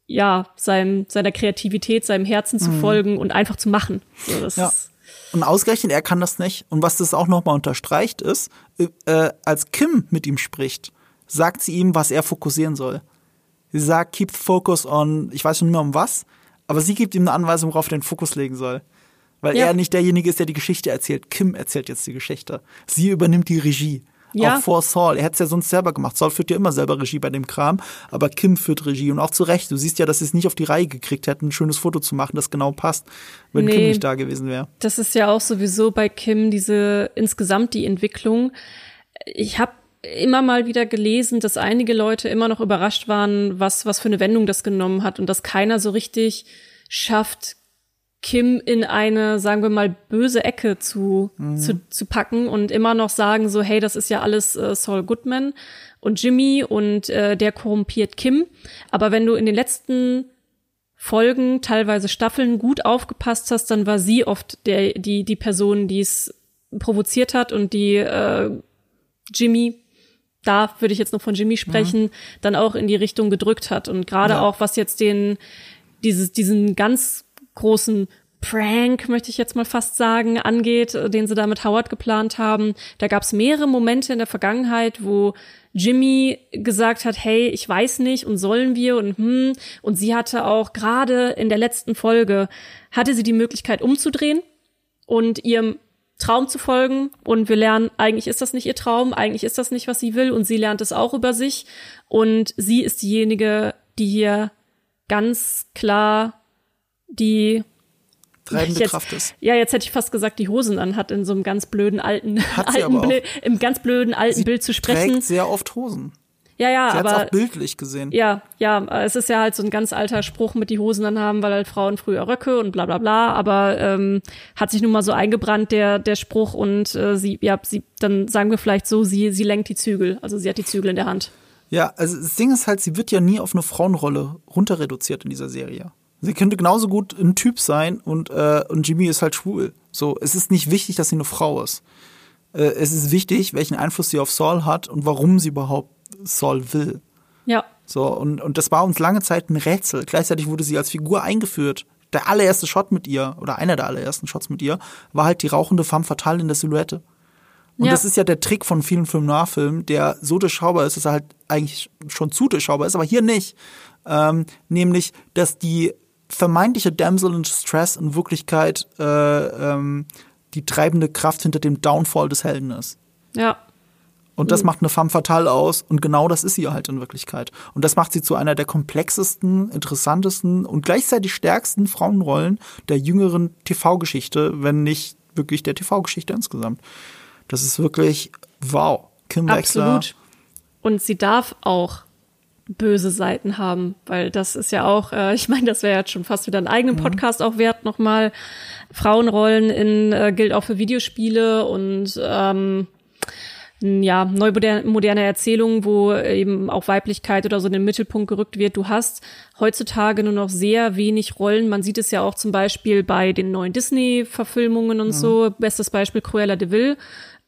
ja, seinem, seiner Kreativität, seinem Herzen zu mhm. folgen und einfach zu machen. So, das ja. Und ausgerechnet, er kann das nicht. Und was das auch nochmal unterstreicht ist, äh, als Kim mit ihm spricht, sagt sie ihm, was er fokussieren soll. Sie sagt, keep focus on, ich weiß schon nicht mehr um was, aber sie gibt ihm eine Anweisung, worauf er den Fokus legen soll. Weil ja. er nicht derjenige ist, der die Geschichte erzählt. Kim erzählt jetzt die Geschichte. Sie übernimmt die Regie. Ja. Auch vor Saul. Er hätte es ja sonst selber gemacht. Saul führt ja immer selber Regie bei dem Kram, aber Kim führt Regie und auch zu Recht. Du siehst ja, dass sie es nicht auf die Reihe gekriegt hätten, ein schönes Foto zu machen, das genau passt, wenn nee, Kim nicht da gewesen wäre. Das ist ja auch sowieso bei Kim diese insgesamt die Entwicklung. Ich habe immer mal wieder gelesen, dass einige Leute immer noch überrascht waren, was, was für eine Wendung das genommen hat und dass keiner so richtig schafft, Kim in eine, sagen wir mal, böse Ecke zu, mhm. zu, zu packen und immer noch sagen so, hey, das ist ja alles äh, Saul Goodman und Jimmy und äh, der korrumpiert Kim. Aber wenn du in den letzten Folgen, teilweise Staffeln gut aufgepasst hast, dann war sie oft der, die, die Person, die es provoziert hat und die äh, Jimmy da würde ich jetzt noch von Jimmy sprechen, mhm. dann auch in die Richtung gedrückt hat. Und gerade ja. auch, was jetzt den, dieses, diesen ganz großen Prank, möchte ich jetzt mal fast sagen, angeht, den sie da mit Howard geplant haben. Da gab es mehrere Momente in der Vergangenheit, wo Jimmy gesagt hat, hey, ich weiß nicht und sollen wir und hm. Und sie hatte auch gerade in der letzten Folge, hatte sie die Möglichkeit umzudrehen und ihrem Traum zu folgen und wir lernen, eigentlich ist das nicht ihr Traum, eigentlich ist das nicht, was sie will und sie lernt es auch über sich und sie ist diejenige, die hier ganz klar die treibende jetzt, Kraft ist. Ja, jetzt hätte ich fast gesagt, die Hosen anhat in so einem ganz blöden alten, alten im ganz blöden alten sie Bild zu sprechen. Trägt sehr oft Hosen. Ja, ja, Sie aber auch bildlich gesehen. Ja, ja, es ist ja halt so ein ganz alter Spruch mit die Hosen dann haben, weil halt Frauen früher Röcke und bla bla bla, aber ähm, hat sich nun mal so eingebrannt der der Spruch und äh, sie ja, sie dann sagen wir vielleicht so, sie sie lenkt die Zügel, also sie hat die Zügel in der Hand. Ja, also das Ding ist halt, sie wird ja nie auf eine Frauenrolle runter reduziert in dieser Serie. Sie könnte genauso gut ein Typ sein und äh, und Jimmy ist halt schwul. So, es ist nicht wichtig, dass sie eine Frau ist. Äh, es ist wichtig, welchen Einfluss sie auf Saul hat und warum sie überhaupt Saul will. Ja. So, und, und das war uns lange Zeit ein Rätsel. Gleichzeitig wurde sie als Figur eingeführt. Der allererste Shot mit ihr, oder einer der allerersten Shots mit ihr, war halt die rauchende femme fatale in der Silhouette. Und ja. das ist ja der Trick von vielen Film-Noir-Filmen, der so durchschaubar ist, dass er halt eigentlich schon zu durchschaubar ist, aber hier nicht. Ähm, nämlich, dass die vermeintliche Damsel in Stress in Wirklichkeit äh, ähm, die treibende Kraft hinter dem Downfall des Helden ist. Ja. Und das mhm. macht eine femme fatale aus und genau das ist sie halt in Wirklichkeit. Und das macht sie zu einer der komplexesten, interessantesten und gleichzeitig stärksten Frauenrollen der jüngeren TV-Geschichte, wenn nicht wirklich der TV-Geschichte insgesamt. Das ist wirklich wow. Kim Wexler. Absolut. Und sie darf auch böse Seiten haben, weil das ist ja auch, äh, ich meine, das wäre jetzt schon fast wieder einen eigenen mhm. Podcast auch wert, nochmal Frauenrollen in äh, gilt auch für Videospiele und ähm, ja, neu moderne Erzählungen, wo eben auch Weiblichkeit oder so in den Mittelpunkt gerückt wird. Du hast heutzutage nur noch sehr wenig Rollen. Man sieht es ja auch zum Beispiel bei den neuen Disney-Verfilmungen und mhm. so. Bestes Beispiel Cruella de Vil.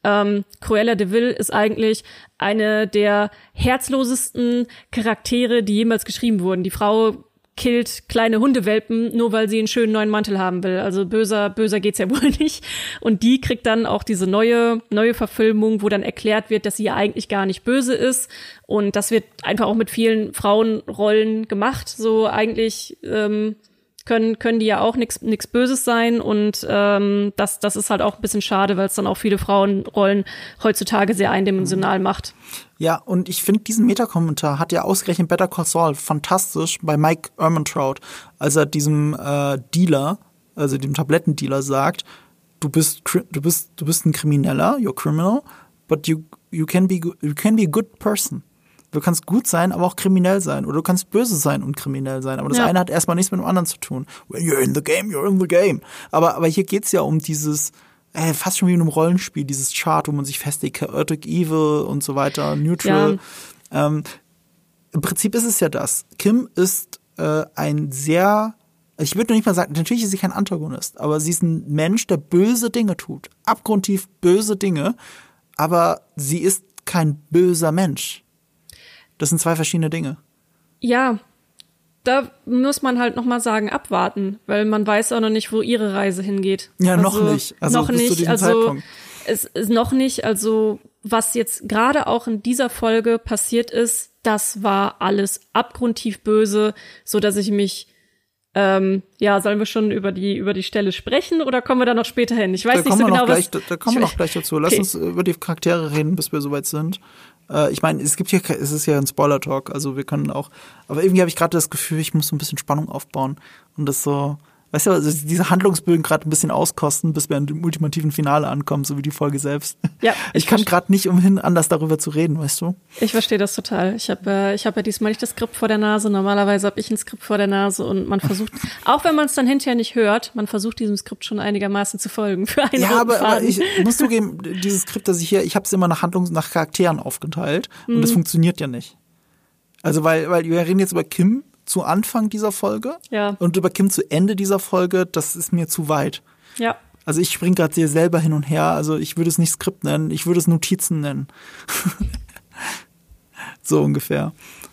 Ähm, Cruella de Vil ist eigentlich eine der herzlosesten Charaktere, die jemals geschrieben wurden. Die Frau killt kleine Hundewelpen, nur weil sie einen schönen neuen Mantel haben will. Also böser, böser geht's ja wohl nicht. Und die kriegt dann auch diese neue, neue Verfilmung, wo dann erklärt wird, dass sie ja eigentlich gar nicht böse ist. Und das wird einfach auch mit vielen Frauenrollen gemacht. So eigentlich, ähm, können, können die ja auch nichts Böses sein und ähm, das, das ist halt auch ein bisschen schade, weil es dann auch viele Frauenrollen heutzutage sehr eindimensional macht. Ja, und ich finde, diesen Metakommentar hat ja ausgerechnet Better Call Saul fantastisch bei Mike Ehrmantraut, als er diesem äh, Dealer, also dem Tablettendealer sagt, du bist, du bist, du bist ein Krimineller, you're criminal, but you, you can be, you can be a good person. Du kannst gut sein, aber auch kriminell sein. Oder du kannst böse sein und kriminell sein. Aber das ja. eine hat erstmal nichts mit dem anderen zu tun. When you're in the game, you're in the game. Aber, aber hier geht's ja um dieses, äh, fast schon wie in einem Rollenspiel, dieses Chart, wo man sich festlegt, chaotic evil und so weiter, neutral. Ja. Ähm, Im Prinzip ist es ja das. Kim ist äh, ein sehr ich würde nicht mal sagen, natürlich ist sie kein Antagonist, aber sie ist ein Mensch, der böse Dinge tut. Abgrundtief böse Dinge, aber sie ist kein böser Mensch. Das sind zwei verschiedene Dinge. Ja, da muss man halt noch mal sagen, abwarten, weil man weiß auch noch nicht, wo ihre Reise hingeht. Ja, also, noch nicht. Also noch nicht. Also Zeitpunkt. es ist noch nicht. Also was jetzt gerade auch in dieser Folge passiert ist, das war alles abgrundtief böse, so dass ich mich ähm, ja, sollen wir schon über die, über die Stelle sprechen oder kommen wir da noch später hin? Ich weiß da nicht so genau, gleich, was, Da, da kommen wir noch gleich dazu. Lass okay. uns über die Charaktere reden, bis wir soweit sind. Äh, ich meine, es gibt hier, es ist ja ein Spoiler-Talk, also wir können auch, aber irgendwie habe ich gerade das Gefühl, ich muss so ein bisschen Spannung aufbauen und das so, weißt du, also diese Handlungsbögen gerade ein bisschen auskosten, bis wir an dem ultimativen Finale ankommen, so wie die Folge selbst. Ja. Ich, ich kann gerade nicht umhin, anders darüber zu reden, weißt du? Ich verstehe das total. Ich habe äh, ich hab ja diesmal nicht das Skript vor der Nase. Normalerweise habe ich ein Skript vor der Nase und man versucht, auch wenn man es dann hinterher nicht hört, man versucht diesem Skript schon einigermaßen zu folgen für einen Ja, aber, aber ich muss zugeben, dieses Skript, das ich hier, ich habe es immer nach Handlungs, nach Charakteren aufgeteilt und mhm. das funktioniert ja nicht. Also weil, weil wir reden jetzt über Kim, zu Anfang dieser Folge ja. und über Kim zu Ende dieser Folge, das ist mir zu weit. Ja. Also ich springe gerade hier selber hin und her. Also ich würde es nicht Skript nennen, ich würde es Notizen nennen. so ungefähr.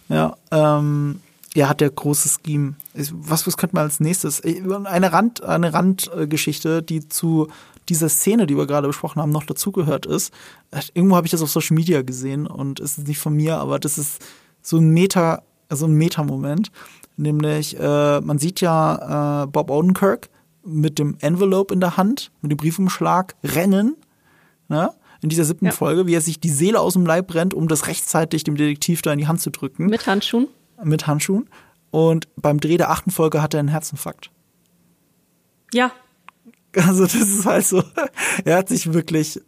Ja, ähm, er hat der große Scheme. Was, was könnte man als nächstes? Eine Rand, eine Randgeschichte, die zu dieser Szene, die wir gerade besprochen haben, noch dazugehört ist. Irgendwo habe ich das auf Social Media gesehen und es ist nicht von mir, aber das ist so ein Meta so ein Meta-Moment. Nämlich, äh, man sieht ja äh, Bob Odenkirk mit dem Envelope in der Hand, mit dem Briefumschlag rennen, ne? in dieser siebten ja. Folge, wie er sich die Seele aus dem Leib rennt, um das rechtzeitig dem Detektiv da in die Hand zu drücken. Mit Handschuhen? Mit Handschuhen. Und beim Dreh der achten Folge hat er einen Herzinfarkt. Ja. Also das ist halt so, er hat sich wirklich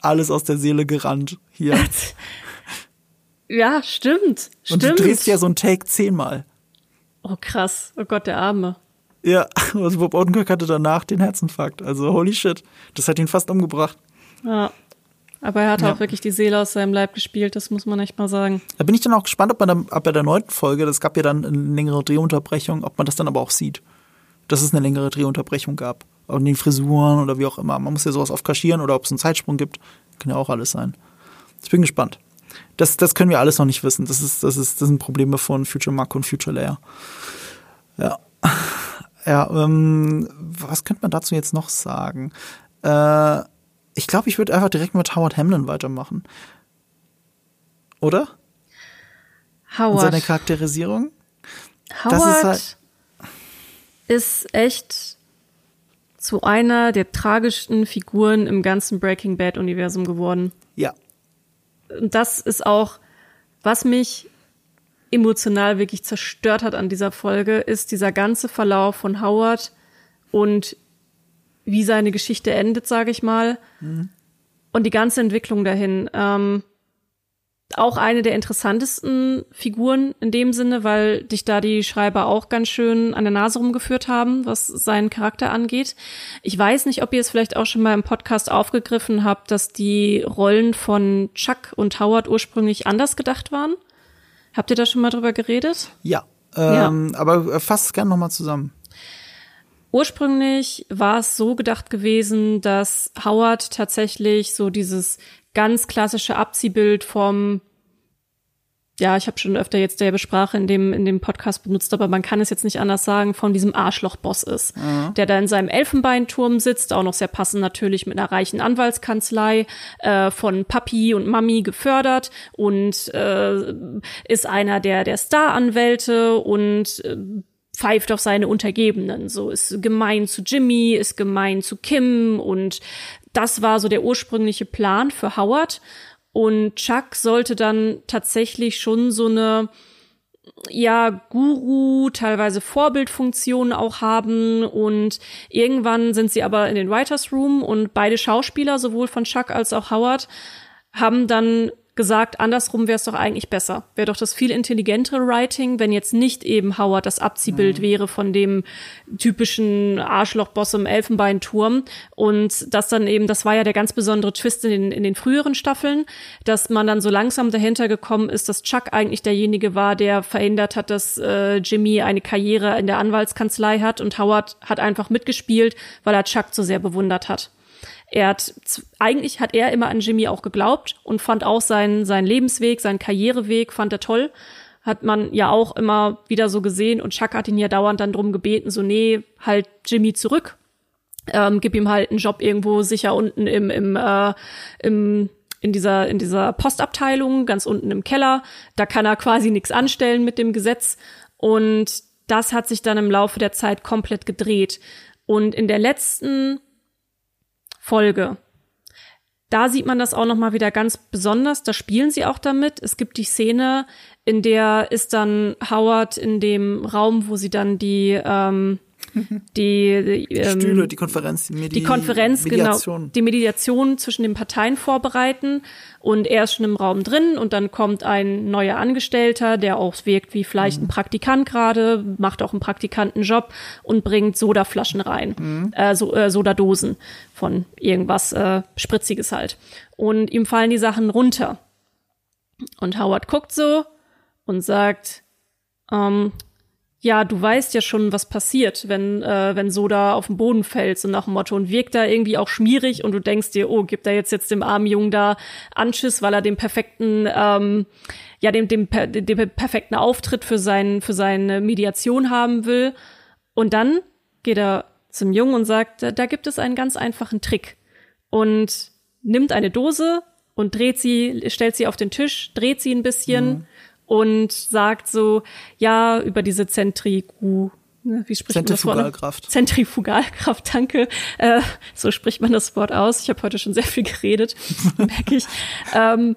alles aus der Seele gerannt hier. Ja, stimmt. Und stimmt. du drehst ja so ein Take zehnmal. Oh krass. Oh Gott, der Arme. Ja, also Bob Odenkirk hatte danach den Herzinfarkt. Also holy shit. Das hat ihn fast umgebracht. Ja. Aber er hat ja. auch wirklich die Seele aus seinem Leib gespielt, das muss man echt mal sagen. Da bin ich dann auch gespannt, ob man dann, ab bei der neunten Folge, das gab ja dann eine längere Drehunterbrechung, ob man das dann aber auch sieht. Dass es eine längere Drehunterbrechung gab. Und den Frisuren oder wie auch immer. Man muss ja sowas oft kaschieren oder ob es einen Zeitsprung gibt. Kann ja auch alles sein. Ich bin gespannt das, das können wir alles noch nicht wissen. Das ist, das ist, das sind Probleme von Future Mark und Future Layer. Ja. Ja, ähm, was könnte man dazu jetzt noch sagen? Äh, ich glaube, ich würde einfach direkt mit Howard Hamlin weitermachen. Oder? Howard. Und seine Charakterisierung? Howard ist, halt ist echt zu einer der tragischsten Figuren im ganzen Breaking Bad Universum geworden. Ja, und das ist auch, was mich emotional wirklich zerstört hat an dieser Folge, ist dieser ganze Verlauf von Howard und wie seine Geschichte endet, sage ich mal. Mhm. Und die ganze Entwicklung dahin. Ähm, auch eine der interessantesten Figuren in dem Sinne, weil dich da die Schreiber auch ganz schön an der Nase rumgeführt haben, was seinen Charakter angeht. Ich weiß nicht, ob ihr es vielleicht auch schon mal im Podcast aufgegriffen habt, dass die Rollen von Chuck und Howard ursprünglich anders gedacht waren. Habt ihr da schon mal drüber geredet? Ja, ähm, ja. aber fasst gerne nochmal zusammen. Ursprünglich war es so gedacht gewesen, dass Howard tatsächlich so dieses ganz klassische Abziehbild vom ja, ich habe schon öfter jetzt derbe Sprache in dem, in dem Podcast benutzt, aber man kann es jetzt nicht anders sagen, von diesem Arschloch-Boss ist, mhm. der da in seinem Elfenbeinturm sitzt, auch noch sehr passend natürlich mit einer reichen Anwaltskanzlei, äh, von Papi und Mami gefördert und äh, ist einer der, der Star-Anwälte und äh, pfeift auf seine Untergebenen. So ist gemein zu Jimmy, ist gemein zu Kim und das war so der ursprüngliche Plan für Howard. Und Chuck sollte dann tatsächlich schon so eine ja, Guru, teilweise Vorbildfunktionen auch haben und irgendwann sind sie aber in den Writers Room und beide Schauspieler, sowohl von Chuck als auch Howard, haben dann gesagt, andersrum wäre es doch eigentlich besser. Wäre doch das viel intelligentere Writing, wenn jetzt nicht eben Howard das Abziehbild mhm. wäre von dem typischen Arschlochboss im Elfenbeinturm. Und das dann eben, das war ja der ganz besondere Twist in den, in den früheren Staffeln, dass man dann so langsam dahinter gekommen ist, dass Chuck eigentlich derjenige war, der verhindert hat, dass äh, Jimmy eine Karriere in der Anwaltskanzlei hat und Howard hat einfach mitgespielt, weil er Chuck zu sehr bewundert hat. Er hat, eigentlich hat er immer an Jimmy auch geglaubt und fand auch seinen, seinen Lebensweg, seinen Karriereweg, fand er toll. Hat man ja auch immer wieder so gesehen und Chuck hat ihn ja dauernd dann drum gebeten, so, nee, halt Jimmy zurück. Ähm, gib ihm halt einen Job irgendwo sicher unten im, im, äh, im in dieser, in dieser Postabteilung, ganz unten im Keller. Da kann er quasi nichts anstellen mit dem Gesetz. Und das hat sich dann im Laufe der Zeit komplett gedreht. Und in der letzten Folge. Da sieht man das auch noch mal wieder ganz besonders. Da spielen sie auch damit. Es gibt die Szene, in der ist dann Howard in dem Raum, wo sie dann die ähm, die, die ähm, Stühle, die Konferenz, die, Medi die Konferenz, genau, Mediation. genau, die Mediation zwischen den Parteien vorbereiten und er ist schon im Raum drin und dann kommt ein neuer Angestellter, der auch wirkt wie vielleicht mhm. ein Praktikant gerade, macht auch einen Praktikantenjob und bringt Sodaflaschen rein, mhm. äh, so, äh, Sodadosen von irgendwas äh, Spritziges halt und ihm fallen die Sachen runter und Howard guckt so und sagt, ähm, ja, du weißt ja schon, was passiert, wenn, äh, wenn Soda auf den Boden fällt, so nach dem Motto, und wirkt da irgendwie auch schmierig und du denkst dir, oh, gibt er jetzt jetzt dem armen Jungen da Anschiss, weil er den perfekten, ähm, ja, den, den, den perfekten Auftritt für, sein, für seine Mediation haben will. Und dann geht er zum Jungen und sagt, da, da gibt es einen ganz einfachen Trick. Und nimmt eine Dose und dreht sie, stellt sie auf den Tisch, dreht sie ein bisschen. Mhm und sagt so, ja, über diese Zentrigu ne, wie spricht man das Wort? Zentrifugalkraft, danke. Äh, so spricht man das Wort aus. Ich habe heute schon sehr viel geredet, merke ich. Ähm,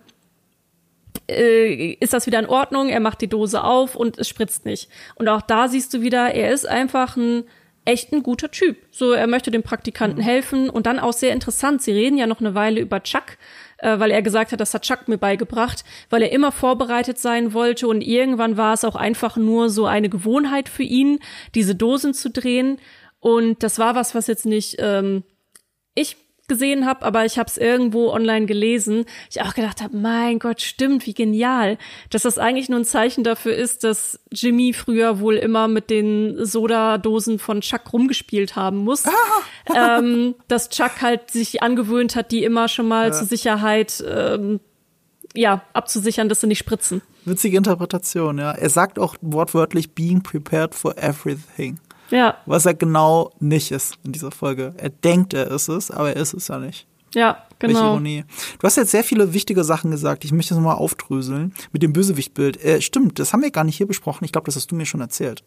äh, ist das wieder in Ordnung? Er macht die Dose auf und es spritzt nicht. Und auch da siehst du wieder, er ist einfach ein echt ein guter Typ. So, er möchte dem Praktikanten mhm. helfen und dann auch sehr interessant. Sie reden ja noch eine Weile über Chuck äh, weil er gesagt hat, das hat Chuck mir beigebracht, weil er immer vorbereitet sein wollte und irgendwann war es auch einfach nur so eine Gewohnheit für ihn, diese Dosen zu drehen. Und das war was, was jetzt nicht ähm, ich gesehen habe, aber ich habe es irgendwo online gelesen. Ich auch gedacht habe, mein Gott, stimmt, wie genial, dass das eigentlich nur ein Zeichen dafür ist, dass Jimmy früher wohl immer mit den Sodadosen von Chuck rumgespielt haben muss. Ah. ähm, dass Chuck halt sich angewöhnt hat, die immer schon mal ja. zur Sicherheit ähm, ja abzusichern, dass sie nicht spritzen. Witzige Interpretation, ja. Er sagt auch wortwörtlich being prepared for everything. Ja. Was er genau nicht ist in dieser Folge. Er denkt, er ist es, aber er ist es ja nicht. Ja, genau. Welche Ironie. Du hast jetzt sehr viele wichtige Sachen gesagt. Ich möchte das nochmal aufdröseln. Mit dem Bösewichtbild. Äh, stimmt, das haben wir gar nicht hier besprochen. Ich glaube, das hast du mir schon erzählt.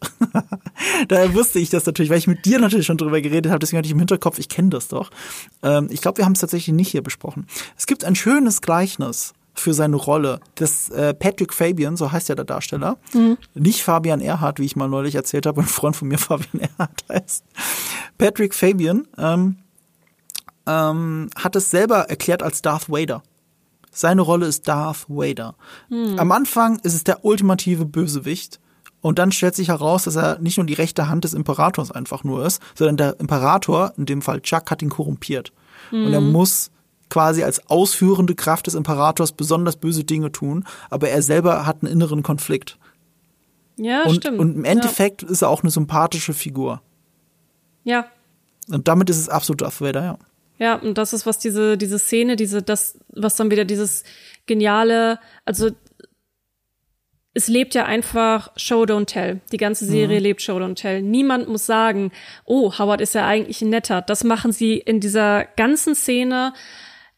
Daher wusste ich das natürlich, weil ich mit dir natürlich schon drüber geredet habe. Deswegen hatte ich im Hinterkopf, ich kenne das doch. Ähm, ich glaube, wir haben es tatsächlich nicht hier besprochen. Es gibt ein schönes Gleichnis für seine Rolle. Das äh, Patrick Fabian, so heißt ja der Darsteller, mhm. nicht Fabian Erhardt, wie ich mal neulich erzählt habe, ein Freund von mir Fabian Erhardt heißt. Patrick Fabian ähm, ähm, hat es selber erklärt als Darth Vader. Seine Rolle ist Darth Vader. Mhm. Am Anfang ist es der ultimative Bösewicht. Und dann stellt sich heraus, dass er nicht nur die rechte Hand des Imperators einfach nur ist, sondern der Imperator, in dem Fall Chuck, hat ihn korrumpiert. Mhm. Und er hm. muss quasi als ausführende Kraft des Imperators besonders böse Dinge tun, aber er selber hat einen inneren Konflikt. Ja, und, stimmt. Und im Endeffekt ja. ist er auch eine sympathische Figur. Ja. Und damit ist es absolut Darth Vader, ja. Ja, und das ist, was diese, diese Szene, diese, das, was dann wieder dieses geniale, also es lebt ja einfach Show Don't Tell. Die ganze Serie mhm. lebt Show Don't Tell. Niemand muss sagen, oh, Howard ist ja eigentlich ein netter. Das machen sie in dieser ganzen Szene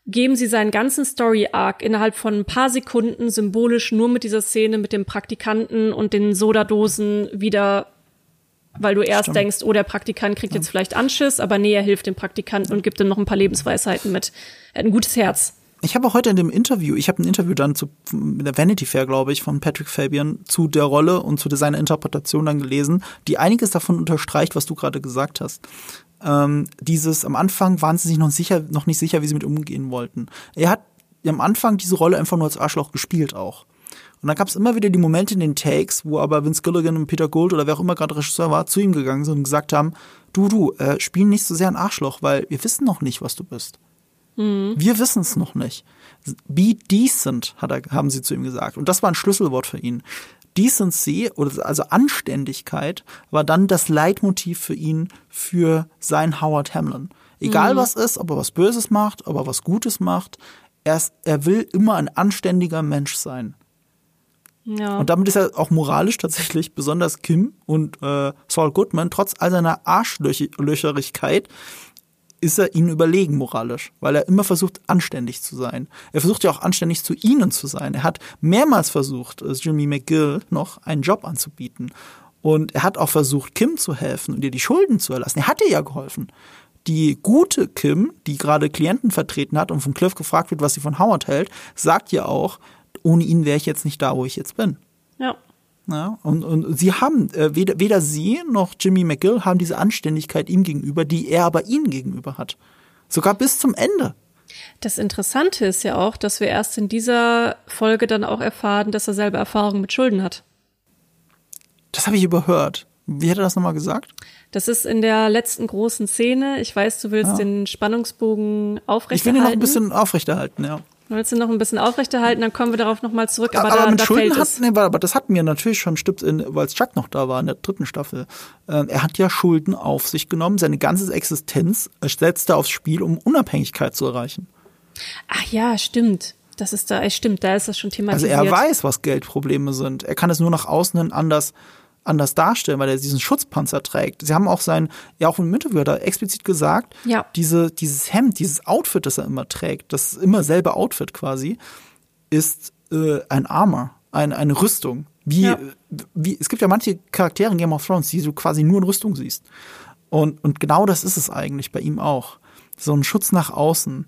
geben sie seinen ganzen Story-Arc innerhalb von ein paar Sekunden symbolisch nur mit dieser Szene mit dem Praktikanten und den Sodadosen wieder Weil du erst Stimmt. denkst, oh, der Praktikant kriegt ja. jetzt vielleicht Anschiss, aber nee, er hilft dem Praktikanten und gibt ihm noch ein paar Lebensweisheiten mit. Er hat ein gutes Herz. Ich habe auch heute in dem Interview, ich habe ein Interview dann zu der Vanity Fair, glaube ich, von Patrick Fabian zu der Rolle und zu seiner Interpretation dann gelesen, die einiges davon unterstreicht, was du gerade gesagt hast. Ähm, dieses am Anfang waren sie sich noch sicher, noch nicht sicher, wie sie mit umgehen wollten. Er hat am Anfang diese Rolle einfach nur als Arschloch gespielt auch. Und dann gab es immer wieder die Momente in den Takes, wo aber Vince Gilligan und Peter Gold oder wer auch immer gerade Regisseur war, zu ihm gegangen sind und gesagt haben, du, du, äh, spiel nicht so sehr ein Arschloch, weil wir wissen noch nicht, was du bist. Mhm. Wir wissen es noch nicht. Be decent, hat er, haben sie zu ihm gesagt. Und das war ein Schlüsselwort für ihn. Decency, also Anständigkeit, war dann das Leitmotiv für ihn für sein Howard Hamlin. Egal mhm. was ist, ob er was Böses macht, ob er was Gutes macht, er, ist, er will immer ein anständiger Mensch sein. Ja. Und damit ist er auch moralisch tatsächlich besonders Kim und äh, Saul Goodman, trotz all seiner Arschlöcherigkeit, ist er ihnen überlegen moralisch, weil er immer versucht, anständig zu sein. Er versucht ja auch anständig zu ihnen zu sein. Er hat mehrmals versucht, Jimmy McGill noch einen Job anzubieten. Und er hat auch versucht, Kim zu helfen und ihr die Schulden zu erlassen. Er hat ihr ja geholfen. Die gute Kim, die gerade Klienten vertreten hat und von Cliff gefragt wird, was sie von Howard hält, sagt ja auch, ohne ihn wäre ich jetzt nicht da, wo ich jetzt bin. Ja. Ja, und, und sie haben, äh, weder, weder sie noch Jimmy McGill haben diese Anständigkeit ihm gegenüber, die er aber ihnen gegenüber hat. Sogar bis zum Ende. Das Interessante ist ja auch, dass wir erst in dieser Folge dann auch erfahren, dass er selber Erfahrungen mit Schulden hat. Das habe ich überhört. Wie hat er das nochmal gesagt? Das ist in der letzten großen Szene. Ich weiß, du willst ja. den Spannungsbogen aufrechterhalten. Ich will ihn noch ein bisschen aufrechterhalten, ja. Willst du noch ein bisschen aufrechterhalten, dann kommen wir darauf nochmal zurück. Aber, aber da, mit da Schulden hat, nee, aber das hatten wir natürlich schon, stimmt, weil Chuck noch da war in der dritten Staffel. Ähm, er hat ja Schulden auf sich genommen, seine ganze Existenz setzte aufs Spiel, um Unabhängigkeit zu erreichen. Ach ja, stimmt. Das ist da, stimmt, da ist das schon thematisiert. Also er weiß, was Geldprobleme sind. Er kann es nur nach außen hin anders anders darstellen, weil er diesen Schutzpanzer trägt. Sie haben auch sein, ja auch im Interview da explizit gesagt, ja. diese, dieses Hemd, dieses Outfit, das er immer trägt, das immer selbe Outfit quasi, ist äh, ein Armor, ein, eine Rüstung. Wie, ja. wie, es gibt ja manche Charaktere in Game of Thrones, die du quasi nur in Rüstung siehst. Und, und genau das ist es eigentlich bei ihm auch. So ein Schutz nach außen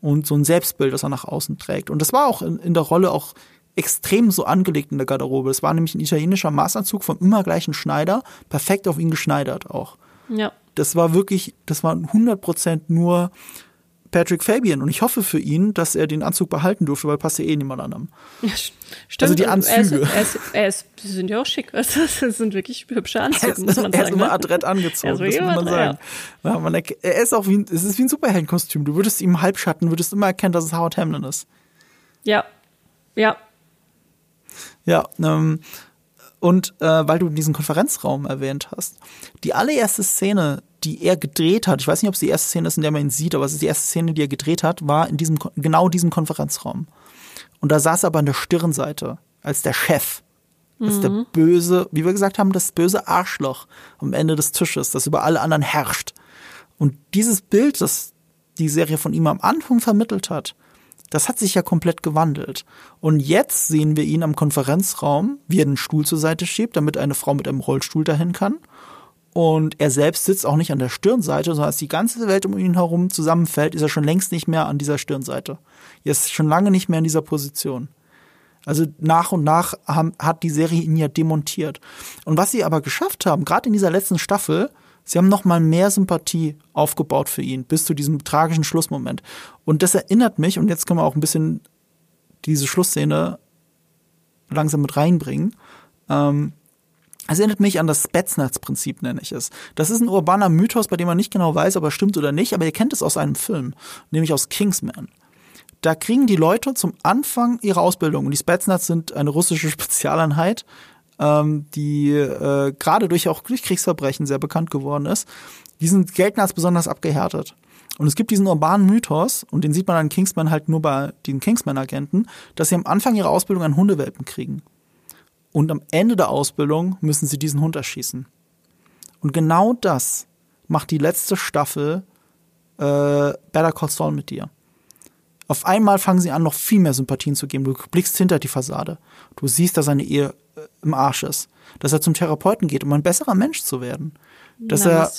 und so ein Selbstbild, das er nach außen trägt. Und das war auch in, in der Rolle auch extrem so angelegt in der Garderobe. Es war nämlich ein italienischer Maßanzug vom immer gleichen Schneider, perfekt auf ihn geschneidert auch. Ja. Das war wirklich, das war 100% nur Patrick Fabian und ich hoffe für ihn, dass er den Anzug behalten durfte, weil passt ja eh niemand anderem. Ja, stimmt. Also die Anzüge. Er ist, er ist, die sind ja auch schick. Das sind wirklich hübsche Anzüge, muss man sagen. Er ist immer ne? adrett angezogen, das muss man sagen. Ja. man, er ist auch wie ein, es ist wie ein Superheldenkostüm. Du würdest ihm Halbschatten, würdest immer erkennen, dass es Howard Hamlin ist. Ja, ja, ja, ähm, und äh, weil du diesen Konferenzraum erwähnt hast, die allererste Szene, die er gedreht hat, ich weiß nicht, ob es die erste Szene ist, in der man ihn sieht, aber es ist die erste Szene, die er gedreht hat, war in diesem genau diesem Konferenzraum. Und da saß er aber an der Stirnseite als der Chef, als mhm. der böse, wie wir gesagt haben, das böse Arschloch am Ende des Tisches, das über alle anderen herrscht. Und dieses Bild, das die Serie von ihm am Anfang vermittelt hat, das hat sich ja komplett gewandelt. Und jetzt sehen wir ihn am Konferenzraum, wie er den Stuhl zur Seite schiebt, damit eine Frau mit einem Rollstuhl dahin kann. Und er selbst sitzt auch nicht an der Stirnseite, sondern als die ganze Welt um ihn herum zusammenfällt, ist er schon längst nicht mehr an dieser Stirnseite. Er ist schon lange nicht mehr in dieser Position. Also nach und nach haben, hat die Serie ihn ja demontiert. Und was sie aber geschafft haben, gerade in dieser letzten Staffel, Sie haben noch mal mehr Sympathie aufgebaut für ihn bis zu diesem tragischen Schlussmoment. Und das erinnert mich, und jetzt können wir auch ein bisschen diese Schlussszene langsam mit reinbringen. Ähm, es erinnert mich an das Spetsnaz-Prinzip, nenne ich es. Das ist ein urbaner Mythos, bei dem man nicht genau weiß, ob er stimmt oder nicht, aber ihr kennt es aus einem Film, nämlich aus Kingsman. Da kriegen die Leute zum Anfang ihrer Ausbildung, und die Spetsnaz sind eine russische Spezialeinheit, ähm, die äh, gerade durch auch durch Kriegsverbrechen sehr bekannt geworden ist, die sind gelten als besonders abgehärtet. Und es gibt diesen urbanen Mythos, und den sieht man an Kingsman halt nur bei den Kingsman-Agenten, dass sie am Anfang ihrer Ausbildung einen Hundewelpen kriegen. Und am Ende der Ausbildung müssen sie diesen Hund erschießen. Und genau das macht die letzte Staffel äh, Better Call Saul mit dir. Auf einmal fangen sie an, noch viel mehr Sympathien zu geben. Du blickst hinter die Fassade. Du siehst, dass seine Ehe im Arsch ist. Dass er zum Therapeuten geht, um ein besserer Mensch zu werden. Dass er,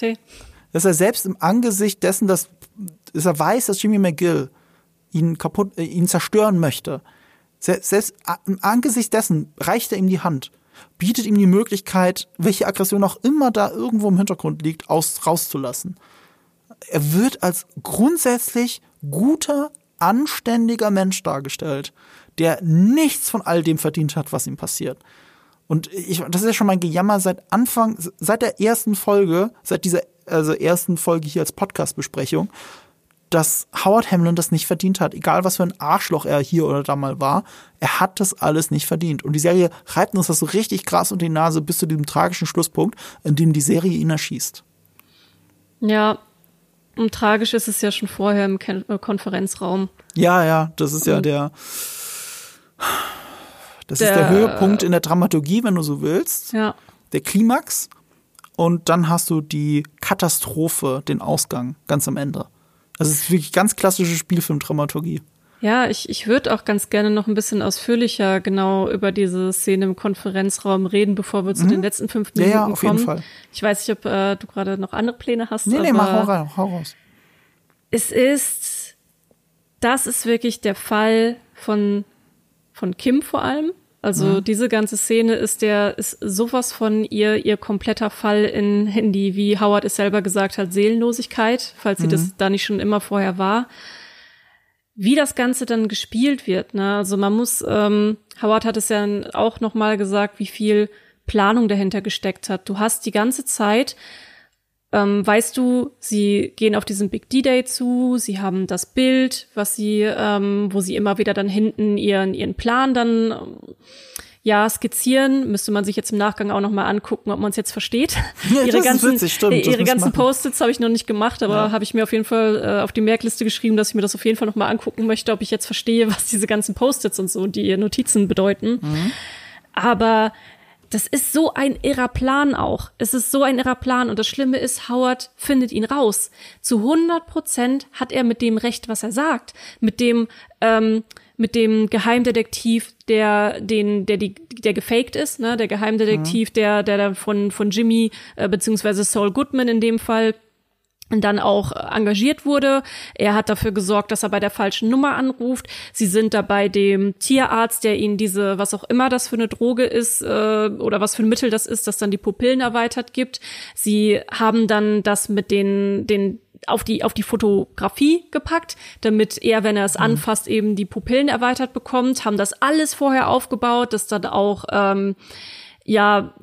dass er selbst im Angesicht dessen, dass, dass er weiß, dass Jimmy McGill ihn kaputt, äh, ihn zerstören möchte, selbst im Angesicht dessen reicht er ihm die Hand, bietet ihm die Möglichkeit, welche Aggression auch immer da irgendwo im Hintergrund liegt, aus, rauszulassen. Er wird als grundsätzlich guter, anständiger Mensch dargestellt, der nichts von all dem verdient hat, was ihm passiert. Und ich, das ist ja schon mein Gejammer seit Anfang, seit der ersten Folge, seit dieser also ersten Folge hier als Podcast-Besprechung, dass Howard Hamlin das nicht verdient hat. Egal, was für ein Arschloch er hier oder da mal war, er hat das alles nicht verdient. Und die Serie reibt uns das so richtig krass unter die Nase bis zu diesem tragischen Schlusspunkt, in dem die Serie ihn erschießt. Ja, und tragisch ist es ja schon vorher im äh, Konferenzraum. Ja, ja, das ist ja mhm. der. Das der, ist der Höhepunkt in der Dramaturgie, wenn du so willst. Ja. Der Klimax. Und dann hast du die Katastrophe, den Ausgang ganz am Ende. Also es ist wirklich ganz klassische Spielfilmdramaturgie. Ja, ich, ich würde auch ganz gerne noch ein bisschen ausführlicher genau über diese Szene im Konferenzraum reden, bevor wir zu mhm. den letzten fünf Minuten ja, ja, auf kommen. Jeden Fall. Ich weiß nicht, ob äh, du gerade noch andere Pläne hast. Nee, nee, mach hau, rein, hau raus. Es ist, das ist wirklich der Fall von, von Kim vor allem. Also mhm. diese ganze Szene ist der, ist sowas von ihr, ihr kompletter Fall in, in die, wie Howard es selber gesagt hat, Seelenlosigkeit, falls sie mhm. das da nicht schon immer vorher war. Wie das Ganze dann gespielt wird, ne? Also man muss, ähm, Howard hat es ja auch nochmal gesagt, wie viel Planung dahinter gesteckt hat. Du hast die ganze Zeit ähm, weißt du, sie gehen auf diesen Big D-Day zu, sie haben das Bild, was sie, ähm, wo sie immer wieder dann hinten ihren, ihren Plan dann ähm, ja, skizzieren, müsste man sich jetzt im Nachgang auch noch mal angucken, ob man es jetzt versteht. Ja, ihre ganzen, witzig, stimmt, ihre ganzen Post-its habe ich noch nicht gemacht, aber ja. habe ich mir auf jeden Fall äh, auf die Merkliste geschrieben, dass ich mir das auf jeden Fall noch mal angucken möchte, ob ich jetzt verstehe, was diese ganzen Post-its und so, die Notizen bedeuten. Mhm. Aber das ist so ein irrer Plan auch. Es ist so ein irrer Plan und das Schlimme ist, Howard findet ihn raus. Zu 100 Prozent hat er mit dem Recht, was er sagt. Mit dem, ähm, mit dem Geheimdetektiv, der den, der die, der gefaked ist, ne, der Geheimdetektiv, mhm. der, der da von von Jimmy äh, beziehungsweise Saul Goodman in dem Fall dann auch engagiert wurde. Er hat dafür gesorgt, dass er bei der falschen Nummer anruft. Sie sind dabei dem Tierarzt, der ihnen diese, was auch immer das für eine Droge ist äh, oder was für ein Mittel das ist, das dann die Pupillen erweitert gibt. Sie haben dann das mit den, den auf die auf die Fotografie gepackt, damit er, wenn er es mhm. anfasst, eben die Pupillen erweitert bekommt. Haben das alles vorher aufgebaut, dass dann auch ähm, ja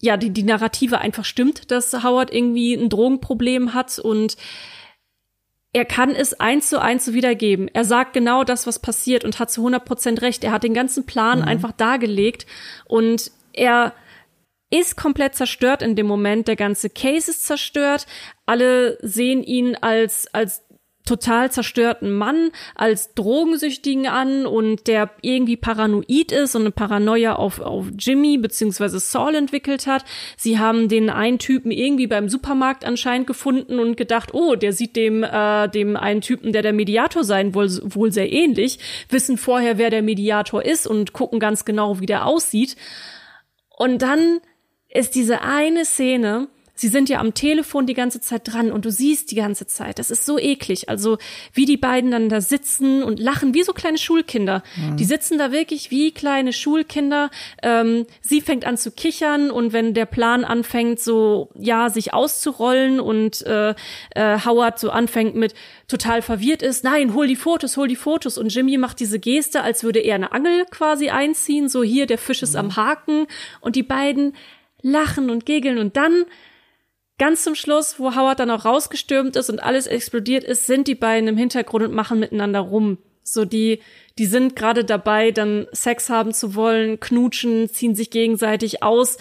ja, die, die Narrative einfach stimmt, dass Howard irgendwie ein Drogenproblem hat und er kann es eins zu eins so wiedergeben. Er sagt genau das, was passiert und hat zu 100 Prozent recht. Er hat den ganzen Plan mhm. einfach dargelegt und er ist komplett zerstört in dem Moment. Der ganze Case ist zerstört. Alle sehen ihn als, als total zerstörten Mann als Drogensüchtigen an und der irgendwie paranoid ist und eine Paranoia auf, auf Jimmy beziehungsweise Saul entwickelt hat. Sie haben den einen Typen irgendwie beim Supermarkt anscheinend gefunden und gedacht, oh, der sieht dem, äh, dem einen Typen, der der Mediator sein wohl, wohl sehr ähnlich, wissen vorher, wer der Mediator ist und gucken ganz genau, wie der aussieht. Und dann ist diese eine Szene, sie sind ja am Telefon die ganze Zeit dran und du siehst die ganze Zeit. Das ist so eklig. Also wie die beiden dann da sitzen und lachen wie so kleine Schulkinder. Mhm. Die sitzen da wirklich wie kleine Schulkinder. Ähm, sie fängt an zu kichern und wenn der Plan anfängt, so ja sich auszurollen und äh, äh, Howard so anfängt mit total verwirrt ist, nein, hol die Fotos, hol die Fotos und Jimmy macht diese Geste, als würde er eine Angel quasi einziehen. So hier der Fisch ist mhm. am Haken und die beiden lachen und gegeln und dann Ganz zum Schluss, wo Howard dann auch rausgestürmt ist und alles explodiert ist, sind die beiden im Hintergrund und machen miteinander rum. So die, die sind gerade dabei, dann Sex haben zu wollen, knutschen, ziehen sich gegenseitig aus.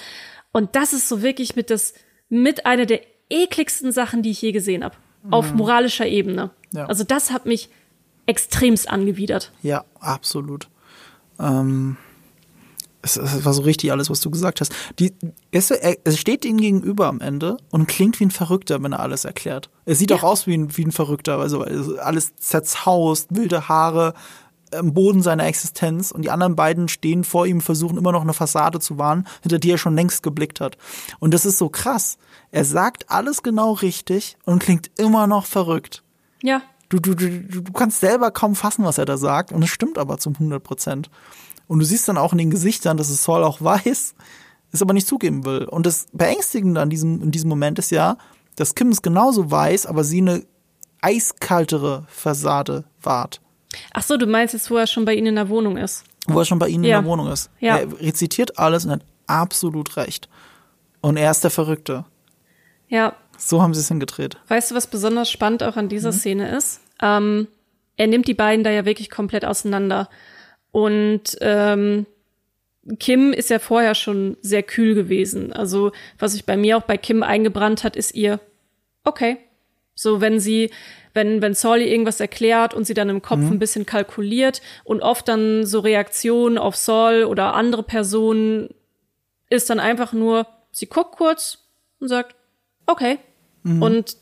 Und das ist so wirklich mit das, mit einer der ekligsten Sachen, die ich je gesehen habe. Mhm. Auf moralischer Ebene. Ja. Also das hat mich extremst angewidert. Ja, absolut. Ähm es, es, war so richtig alles, was du gesagt hast. Die, es, er, es steht ihnen gegenüber am Ende und klingt wie ein Verrückter, wenn er alles erklärt. Er sieht ja. auch aus wie ein, wie ein Verrückter, also alles zerzaust, wilde Haare, am Boden seiner Existenz und die anderen beiden stehen vor ihm, versuchen immer noch eine Fassade zu wahren, hinter die er schon längst geblickt hat. Und das ist so krass. Er sagt alles genau richtig und klingt immer noch verrückt. Ja. Du, du, du, du kannst selber kaum fassen, was er da sagt und es stimmt aber zum 100 Prozent. Und du siehst dann auch in den Gesichtern, dass es Saul auch weiß, es aber nicht zugeben will. Und das Beängstigende an diesem, in diesem Moment ist ja, dass Kim es genauso weiß, aber sie eine eiskaltere Fassade wahrt. Ach so, du meinst jetzt, wo er schon bei Ihnen in der Wohnung ist? Wo er schon bei Ihnen Ja. in der Wohnung ist. Ja. Er rezitiert alles und hat absolut recht. Und er ist der Verrückte. Ja, So haben sie es hingedreht. Weißt du, was besonders spannend auch an Mhm. dieser Szene ist? Ähm, er nimmt die beiden da ja wirklich komplett auseinander. Und ähm, Kim ist ja vorher schon sehr kühl gewesen. Also, was sich bei mir auch bei Kim eingebrannt hat, ist ihr, okay. So, wenn sie, wenn, wenn ihr irgendwas erklärt und sie dann im Kopf ein bisschen kalkuliert und oft dann so Reaktionen auf Saul oder andere Personen ist dann einfach nur, sie guckt kurz und sagt, okay. Und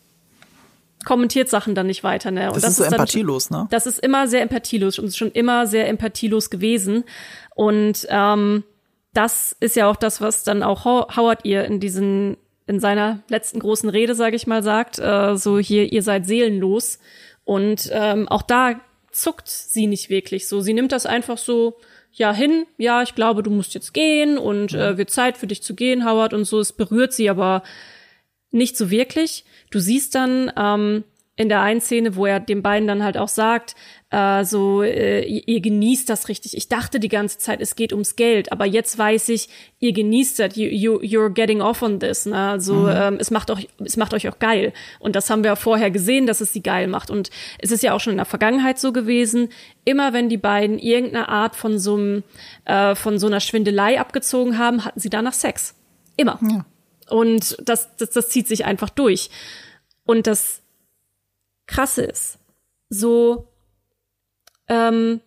kommentiert Sachen dann nicht weiter, ne? Und Das, ist so dann, empathielos, ne? das ist immer sehr empathielos und ist schon immer sehr empathielos gewesen. Und ähm, das ist ja auch das, was dann auch Ho- Howard ihr in diesen in seiner letzten großen Rede, sage ich mal, sagt, äh, so hier, ihr seid seelenlos. Und ähm, auch da zuckt sie nicht wirklich so. Sie nimmt das einfach so, ja, hin, ja, ich glaube, du musst jetzt gehen und äh, wird Zeit für dich zu gehen, Howard, und so. Es berührt sie aber nicht so wirklich. Du siehst dann ähm, in der einen Szene, wo er den beiden dann halt auch sagt, äh, so, äh, ihr, genießt das richtig. Ich dachte die ganze Zeit, es geht ums Geld, aber jetzt weiß ich, ihr genießt das, you, you, you're getting off on this. Ne? Also ähm, es macht euch, es macht euch auch geil. Und das haben wir vorher gesehen, dass es sie geil macht. Und es ist ja auch schon in der Vergangenheit so gewesen. Immer wenn die beiden irgendeine Art von so einem, äh, von so einer Schwindelei abgezogen haben, hatten sie danach Sex. Immer. Ja. Und das, das, das zieht sich einfach durch. Und das Krasse ist, so, ähm,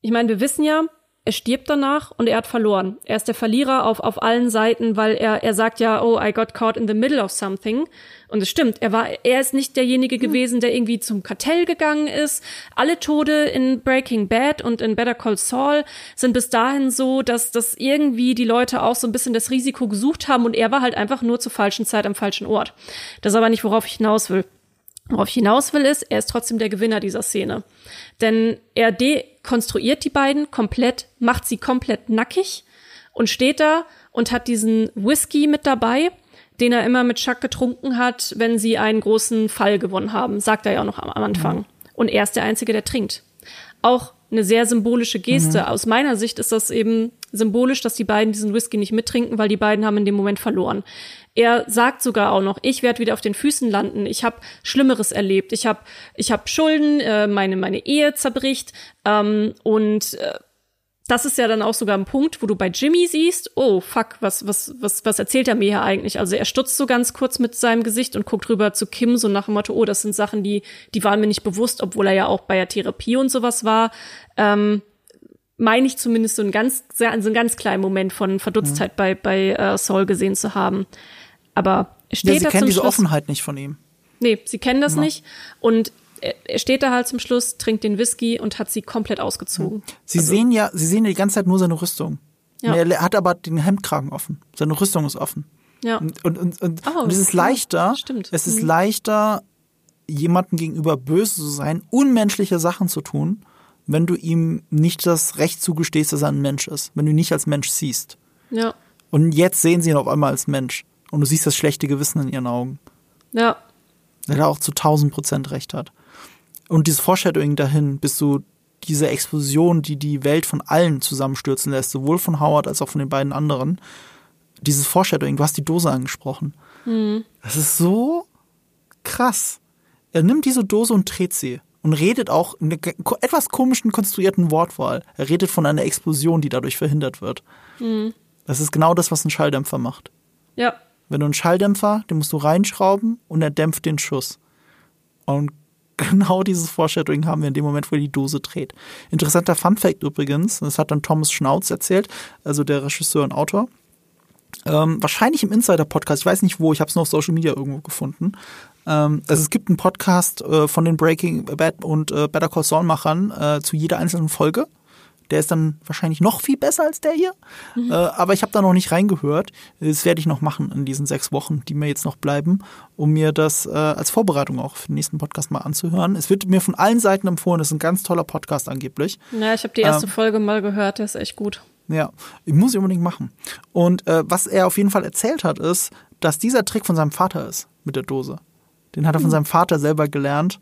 ich meine, wir wissen ja, er stirbt danach und er hat verloren. Er ist der Verlierer auf, auf allen Seiten, weil er, er sagt ja, oh, I got caught in the middle of something. Und es stimmt, er war, er ist nicht derjenige gewesen, der irgendwie zum Kartell gegangen ist. Alle Tode in Breaking Bad und in Better Call Saul sind bis dahin so, dass, dass irgendwie die Leute auch so ein bisschen das Risiko gesucht haben und er war halt einfach nur zur falschen Zeit am falschen Ort. Das ist aber nicht, worauf ich hinaus will. Worauf ich hinaus will, ist, er ist trotzdem der Gewinner dieser Szene. Denn er dekonstruiert die beiden komplett, macht sie komplett nackig und steht da und hat diesen Whisky mit dabei, den er immer mit Chuck getrunken hat, wenn sie einen großen Fall gewonnen haben. Sagt er ja auch noch am am Anfang. Und er ist der Einzige, der trinkt. Auch eine sehr symbolische Geste. Aus meiner Sicht ist das eben symbolisch, dass die beiden diesen Whisky nicht mittrinken, weil die beiden haben in dem Moment verloren. Er sagt sogar auch noch, ich werde wieder auf den Füßen landen. Ich habe Schlimmeres erlebt. Ich habe ich hab Schulden, äh, meine meine Ehe zerbricht ähm, und äh, das ist ja dann auch sogar ein Punkt, wo du bei Jimmy siehst, oh fuck, was was was was erzählt er mir hier eigentlich? Also er stutzt so ganz kurz mit seinem Gesicht und guckt rüber zu Kim so nach dem Motto, oh, das sind Sachen, die die waren mir nicht bewusst, obwohl er ja auch bei der Therapie und sowas war. Ähm, meine ich zumindest so einen ganz sehr, so einen ganz kleinen Moment von Verdutztheit bei bei äh, Saul gesehen zu haben. Aber er steht Ja, sie da kennen zum diese Schluss. Offenheit nicht von ihm. Nee, sie kennen das nicht. Und er, steht da halt zum Schluss, trinkt den Whisky und hat sie komplett ausgezogen. Sie sehen ja, sie sehen ja die ganze Zeit nur seine Rüstung. Ja. Er hat aber den Hemdkragen offen. Seine Rüstung ist offen. Ja. Und, und, und, und, Oh, und es ist ja, leichter, stimmt. es ist Mhm. leichter, jemandem gegenüber böse zu sein, unmenschliche Sachen zu tun, wenn du ihm nicht das Recht zugestehst, dass er ein Mensch ist, wenn du ihn nicht als Mensch siehst. Ja. Und jetzt sehen sie ihn auf einmal als Mensch. Und du siehst das schlechte Gewissen in ihren Augen. Ja. Der da auch zu 1000 Prozent recht hat. Und dieses Foreshadowing dahin, bis du diese Explosion, die die Welt von allen zusammenstürzen lässt, sowohl von Howard als auch von den beiden anderen, dieses Foreshadowing, du hast die Dose angesprochen. Das ist so krass. Er nimmt diese Dose und dreht sie und redet auch in einer etwas komischen konstruierten Wortwahl. Er redet von einer Explosion, die dadurch verhindert wird. Das ist genau das, was ein Schalldämpfer macht. Ja. Wenn du einen Schalldämpfer, den musst du reinschrauben und er dämpft den Schuss. Und genau dieses Foreshadowing haben wir in dem Moment, wo die Dose dreht. Interessanter Funfact übrigens, das hat dann Thomas Schnauz erzählt, also der Regisseur und Autor. Ähm, wahrscheinlich im Insider-Podcast, ich weiß nicht wo, ich habe es nur auf Social Media irgendwo gefunden. Ähm, also es gibt einen Podcast äh, von den Breaking Bad und äh, Better Call Saul Machern äh, zu jeder einzelnen Folge. Der ist dann wahrscheinlich noch viel besser als der hier. Mhm. Äh, aber ich habe da noch nicht reingehört. Das werde ich noch machen in diesen sechs Wochen, die mir jetzt noch bleiben, um mir das äh, als Vorbereitung auch für den nächsten Podcast mal anzuhören. Es wird mir von allen Seiten empfohlen. Das ist ein ganz toller Podcast angeblich. Ja, ich habe die erste ähm, Folge mal gehört. Der ist echt gut. Ja, ich muss ich unbedingt machen. Und äh, was er auf jeden Fall erzählt hat, ist, dass dieser Trick von seinem Vater ist mit der Dose. Den hat er von mhm. seinem Vater selber gelernt.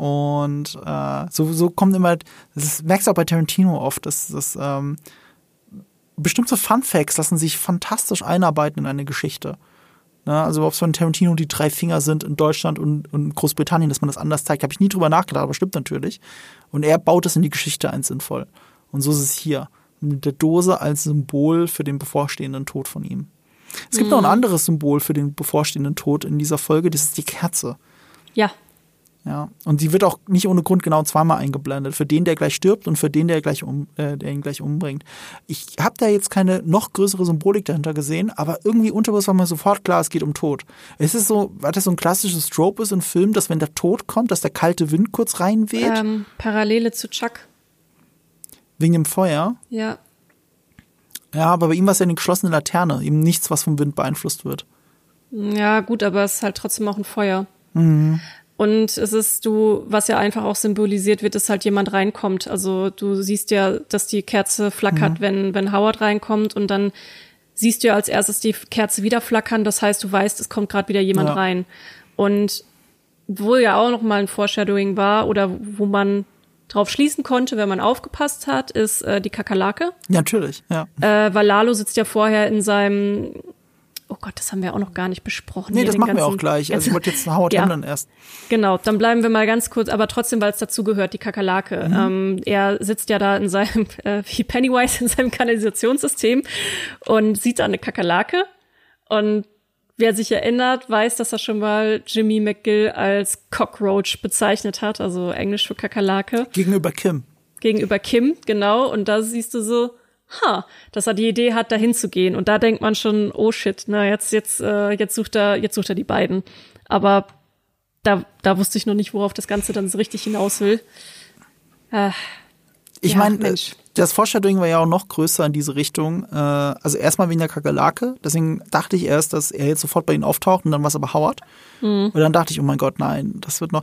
Und äh, so, so kommt immer, das ist, merkst du auch bei Tarantino oft, dass, dass ähm, bestimmte Fun Facts lassen sich fantastisch einarbeiten in eine Geschichte. Ne? Also ob es von Tarantino die drei Finger sind in Deutschland und, und Großbritannien, dass man das anders zeigt, habe ich nie drüber nachgedacht, aber stimmt natürlich. Und er baut es in die Geschichte ein sinnvoll. Und so ist es hier. Mit der Dose als Symbol für den bevorstehenden Tod von ihm. Es gibt mhm. noch ein anderes Symbol für den bevorstehenden Tod in dieser Folge, das ist die Kerze. Ja, ja, und sie wird auch nicht ohne Grund genau zweimal eingeblendet. Für den, der gleich stirbt und für den, der, gleich um, äh, der ihn gleich umbringt. Ich habe da jetzt keine noch größere Symbolik dahinter gesehen, aber irgendwie unterbewusst war mir sofort klar, es geht um Tod. Es ist so, weil das so ein klassisches Trope ist im Film, dass wenn der Tod kommt, dass der kalte Wind kurz reinweht. Ähm, Parallele zu Chuck. Wegen dem Feuer? Ja. Ja, aber bei ihm war es ja eine geschlossene Laterne, eben nichts, was vom Wind beeinflusst wird. Ja, gut, aber es ist halt trotzdem auch ein Feuer. Mhm. Und es ist du, was ja einfach auch symbolisiert wird, ist halt jemand reinkommt. Also du siehst ja, dass die Kerze flackert, mhm. wenn, wenn Howard reinkommt und dann siehst du ja als erstes die Kerze wieder flackern. Das heißt, du weißt, es kommt gerade wieder jemand ja. rein. Und wo ja auch noch mal ein Foreshadowing war oder wo man drauf schließen konnte, wenn man aufgepasst hat, ist äh, die Kakerlake. Ja, natürlich, ja. Äh, weil Lalo sitzt ja vorher in seinem Oh Gott, das haben wir auch noch gar nicht besprochen. Nee, das machen ganzen, wir auch gleich. Also ich wollte jetzt Howard ja. Hamlin erst. Genau, dann bleiben wir mal ganz kurz, aber trotzdem, weil es dazugehört, die Kakerlake. Mhm. Ähm, er sitzt ja da in seinem, äh, wie Pennywise in seinem Kanalisationssystem und sieht da eine Kakerlake. Und wer sich erinnert, weiß, dass er schon mal Jimmy McGill als Cockroach bezeichnet hat, also Englisch für Kakerlake. Gegenüber Kim. Gegenüber Kim, genau. Und da siehst du so, ha, dass er die Idee hat, dahin zu gehen. Und da denkt man schon, oh shit, na, jetzt, jetzt, äh, jetzt sucht er, jetzt sucht er die beiden. Aber da, da wusste ich noch nicht, worauf das Ganze dann so richtig hinaus will. Äh, ich ja, meine, das Foreshadowing war ja auch noch größer in diese Richtung. Äh, also erstmal wegen der Kakerlake. Deswegen dachte ich erst, dass er jetzt sofort bei ihnen auftaucht und dann war es aber Howard. Mhm. Und dann dachte ich, oh mein Gott, nein, das wird noch.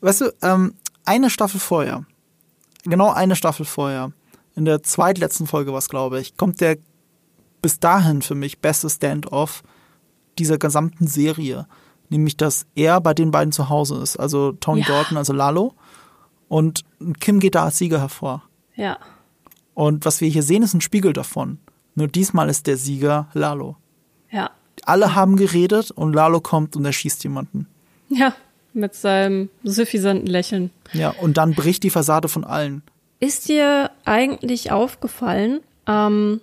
Weißt du, ähm, eine Staffel vorher, genau eine Staffel vorher, in der zweitletzten Folge was, glaube ich, kommt der bis dahin für mich beste Stand-off dieser gesamten Serie. Nämlich, dass er bei den beiden zu Hause ist. Also Tony ja. Dalton, also Lalo. Und Kim geht da als Sieger hervor. Ja. Und was wir hier sehen, ist ein Spiegel davon. Nur diesmal ist der Sieger Lalo. Ja. Alle haben geredet und Lalo kommt und er schießt jemanden. Ja, mit seinem suffisanten Lächeln. Ja, und dann bricht die Fassade von allen. Ist dir eigentlich aufgefallen, ähm,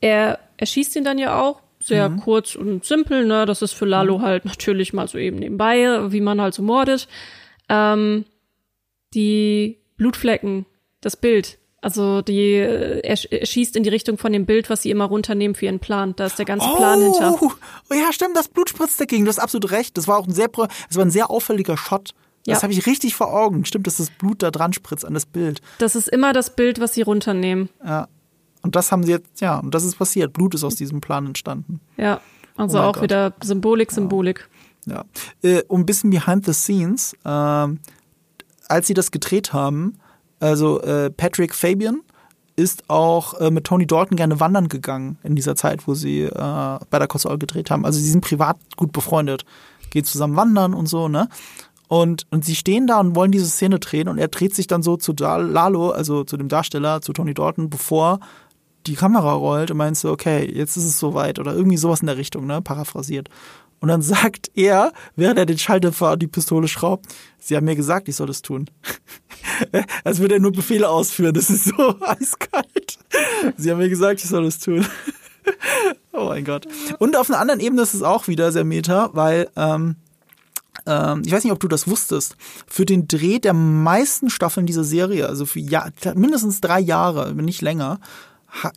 er, er schießt ihn dann ja auch sehr mhm. kurz und simpel, ne? Das ist für Lalo mhm. halt natürlich mal so eben nebenbei, wie man halt so mordet. Ähm, die Blutflecken, das Bild, also die, er, schießt in die Richtung von dem Bild, was sie immer runternehmen für ihren Plan. Da ist der ganze Plan oh, hinter. Oh ja, stimmt, das Blut spritzt dagegen. Du hast absolut recht. Das war auch ein sehr, das war ein sehr auffälliger Shot. Das ja. habe ich richtig vor Augen. Stimmt, dass das Blut da dran spritzt an das Bild. Das ist immer das Bild, was sie runternehmen. Ja. Und das haben sie jetzt, ja, und das ist passiert. Blut ist aus diesem Plan entstanden. Ja, also oh auch Gott. wieder Symbolik, Symbolik. Ja. ja. Äh, um ein bisschen behind the scenes, äh, als sie das gedreht haben, also äh, Patrick Fabian ist auch äh, mit Tony Dalton gerne wandern gegangen in dieser Zeit, wo sie äh, bei der Kosovo gedreht haben. Also sie sind privat gut befreundet, geht zusammen wandern und so, ne? Und, und sie stehen da und wollen diese Szene drehen und er dreht sich dann so zu Lalo, also zu dem Darsteller, zu Tony Dalton, bevor die Kamera rollt und meinst so, okay, jetzt ist es soweit oder irgendwie sowas in der Richtung, ne, paraphrasiert. Und dann sagt er, während er den Schalldämpfer und die Pistole schraubt, sie haben mir gesagt, ich soll das tun. Als würde er nur Befehle ausführen, das ist so eiskalt. Sie haben mir gesagt, ich soll das tun. oh mein Gott. Und auf einer anderen Ebene ist es auch wieder sehr meta, weil ähm, ähm, ich weiß nicht, ob du das wusstest, für den Dreh der meisten Staffeln dieser Serie, also für ja, mindestens drei Jahre, wenn nicht länger,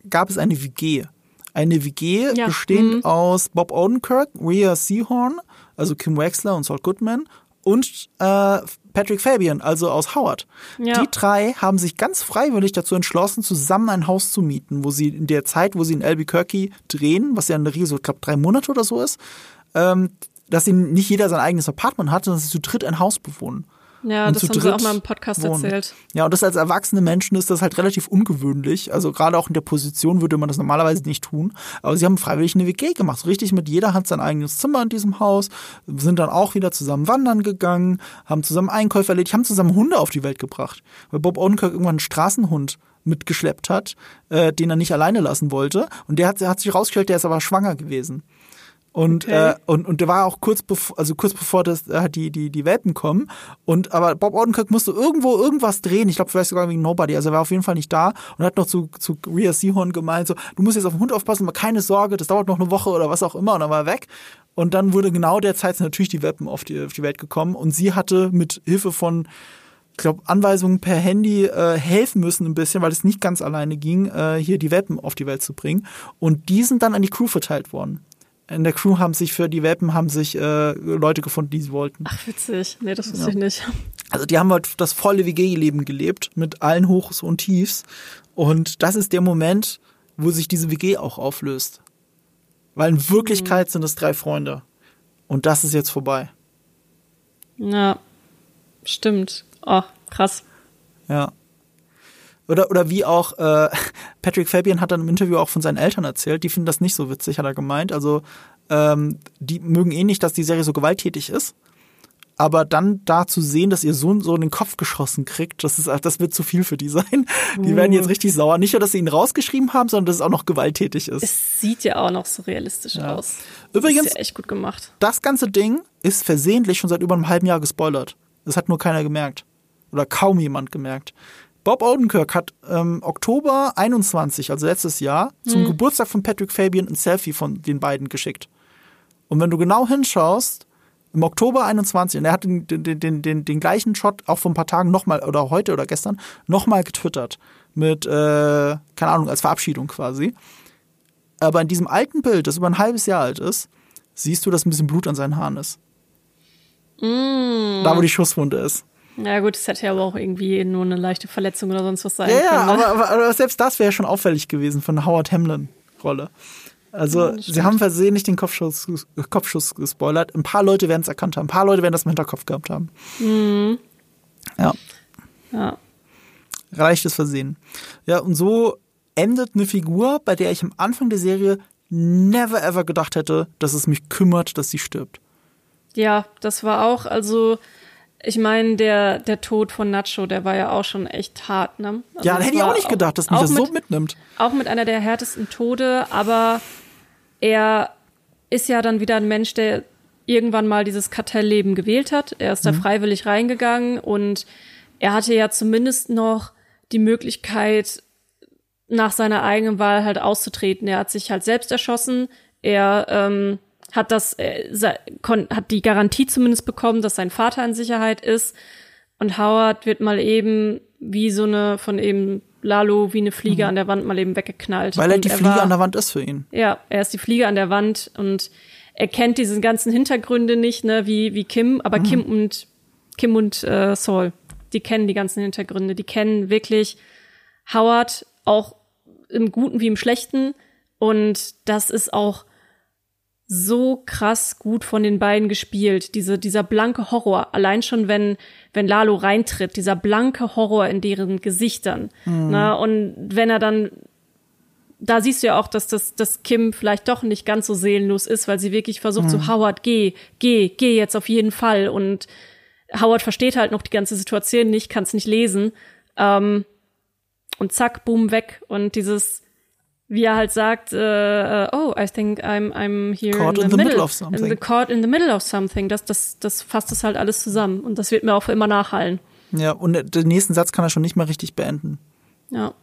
gab es eine WG. Eine WG ja. bestehend mhm. aus Bob Odenkirk, Rhea Seahorn, also Kim Wexler und Saul Goodman und äh, Patrick Fabian, also aus Howard. Ja. Die drei haben sich ganz freiwillig dazu entschlossen, zusammen ein Haus zu mieten, wo sie in der Zeit, wo sie in Albuquerque drehen, was ja in der Regel so, ich glaube, drei Monate oder so ist, ähm, dass sie nicht jeder sein eigenes Apartment hat, sondern dass sie zu dritt ein Haus bewohnen. Ja, Und das haben sie auch mal im Podcast wohnen. erzählt. Ja, und das als erwachsene Menschen ist das halt relativ ungewöhnlich. Also gerade auch in der Position würde man das normalerweise nicht tun. Aber sie haben freiwillig eine WG gemacht. So richtig mit jeder hat sein eigenes Zimmer in diesem Haus, sind dann auch wieder zusammen wandern gegangen, haben zusammen Einkäufe erledigt, haben zusammen Hunde auf die Welt gebracht. Weil Bob Odenkirk irgendwann einen Straßenhund mitgeschleppt hat, äh, den er nicht alleine lassen wollte. Und der hat, hat sich rausgestellt, der ist aber schwanger gewesen. Und, Okay. äh, und, und der war auch kurz bevor, also kurz bevor das, äh, die, die, die Welpen kommen. Und aber Bob Odenkirk musste irgendwo irgendwas drehen. Ich glaube, vielleicht sogar wegen Nobody. Also er war auf jeden Fall nicht da und hat noch zu, zu Rhea Seahorn gemeint, so, du musst jetzt auf den Hund aufpassen, aber keine Sorge, das dauert noch eine Woche oder was auch immer. Und dann war er weg. Und dann wurde genau der Zeit sind natürlich die Welpen auf die, auf die Welt gekommen. Und sie hatte mit Hilfe von ich glaube, Anweisungen per Handy äh, helfen müssen ein bisschen, weil es nicht ganz alleine ging, äh, hier die Welpen auf die Welt zu bringen. Und die sind dann an die Crew verteilt worden. In der Crew haben sich für die Welpen haben sich äh, Leute gefunden, die sie wollten. Ach, witzig. Nee, das wusste Ja. ich nicht. Also die haben halt das volle WG-Leben gelebt mit allen Hochs und Tiefs. Und das ist der Moment, wo sich diese WG auch auflöst. Weil in Wirklichkeit sind es drei Freunde. Und das ist jetzt vorbei. Ja, stimmt. Oh, krass. Ja. Oder, oder wie auch äh, Patrick Fabian hat dann im Interview auch von seinen Eltern erzählt, die finden das nicht so witzig, hat er gemeint. Also ähm, die mögen eh nicht, dass die Serie so gewalttätig ist. Aber dann da zu sehen, dass ihr Sohn so in den Kopf geschossen kriegt, das, ist, das wird zu viel für die sein. Die werden jetzt richtig sauer. Nicht nur, dass sie ihn rausgeschrieben haben, sondern dass es auch noch gewalttätig ist. Es sieht ja auch noch so realistisch Ja. aus. Übrigens- Das ist ja echt gut gemacht. das ganze Ding ist versehentlich schon seit über einem halben Jahr gespoilert. Das hat nur keiner gemerkt. Oder kaum jemand gemerkt. Bob Odenkirk hat ähm, Oktober 21, also letztes Jahr, zum Geburtstag von Patrick Fabian ein Selfie von den beiden geschickt. Und wenn du genau hinschaust, im Oktober 21, und er hat den, den, den, den, den gleichen Shot auch vor ein paar Tagen nochmal, oder heute oder gestern, nochmal getwittert. Mit, äh, keine Ahnung, als Verabschiedung quasi. Aber in diesem alten Bild, das über ein halbes Jahr alt ist, siehst du, dass ein bisschen Blut an seinen Haaren ist. Da, wo die Schusswunde ist. Ja gut, es hätte ja aber auch irgendwie nur eine leichte Verletzung oder sonst was sein Ja, ja, können. ne? aber, aber, aber selbst das wäre schon auffällig gewesen von der Howard Hamlin-Rolle. Also, das sie haben versehentlich den Kopfschuss, Kopfschuss gespoilert. Ein paar Leute werden es erkannt haben. Ein paar Leute werden das im Hinterkopf gehabt haben. Mhm. Ja, ja. leichtes Versehen. Ja, und so endet eine Figur, bei der ich am Anfang der Serie never ever gedacht hätte, dass es mich kümmert, dass sie stirbt. ja, das war auch, also ich meine, der, der Tod von Nacho, der war ja auch schon echt hart, ne? Also ja, hätte ich auch nicht gedacht, dass mich das so mit, mitnimmt. Auch mit einer der härtesten Tode, aber er ist ja dann wieder ein Mensch, der irgendwann mal dieses Kartellleben gewählt hat. Er ist da freiwillig reingegangen und er hatte ja zumindest noch die Möglichkeit, nach seiner eigenen Wahl halt auszutreten. Er hat sich halt selbst erschossen. Er ähm, hat das, äh, hat die Garantie zumindest bekommen, dass sein Vater in Sicherheit ist. Und Howard wird mal eben wie so eine von eben Lalo wie eine Fliege an der Wand mal eben weggeknallt. Mhm. Weil er die Fliege war, an der Wand ist für ihn. Ja, er ist die Fliege an der Wand und er kennt diese ganzen Hintergründe nicht, ne, wie wie Kim, aber Kim und Kim und äh, Saul, die kennen die ganzen Hintergründe, die kennen wirklich Howard auch im Guten wie im Schlechten und das ist auch so krass gut von den beiden gespielt. Diese, dieser blanke Horror. Allein schon, wenn, wenn Lalo reintritt, dieser blanke Horror in deren Gesichtern. Na, und wenn er dann, da siehst du ja auch, dass das, dass Kim vielleicht doch nicht ganz so seelenlos ist, weil sie wirklich versucht, so, Howard, geh, geh, geh jetzt auf jeden Fall. Und Howard versteht halt noch die ganze Situation nicht, kann es nicht lesen. Ähm, und zack, boom, weg. Und dieses, wie er halt sagt, äh, oh, I think I'm, I'm here Caught in in the, the middle, middle of something. In the, caught in the middle of something. Das, das, das fasst das halt alles zusammen. Und das wird mir auch für immer nachhallen. Ja, und den nächsten Satz kann er schon nicht mehr richtig beenden. Ja.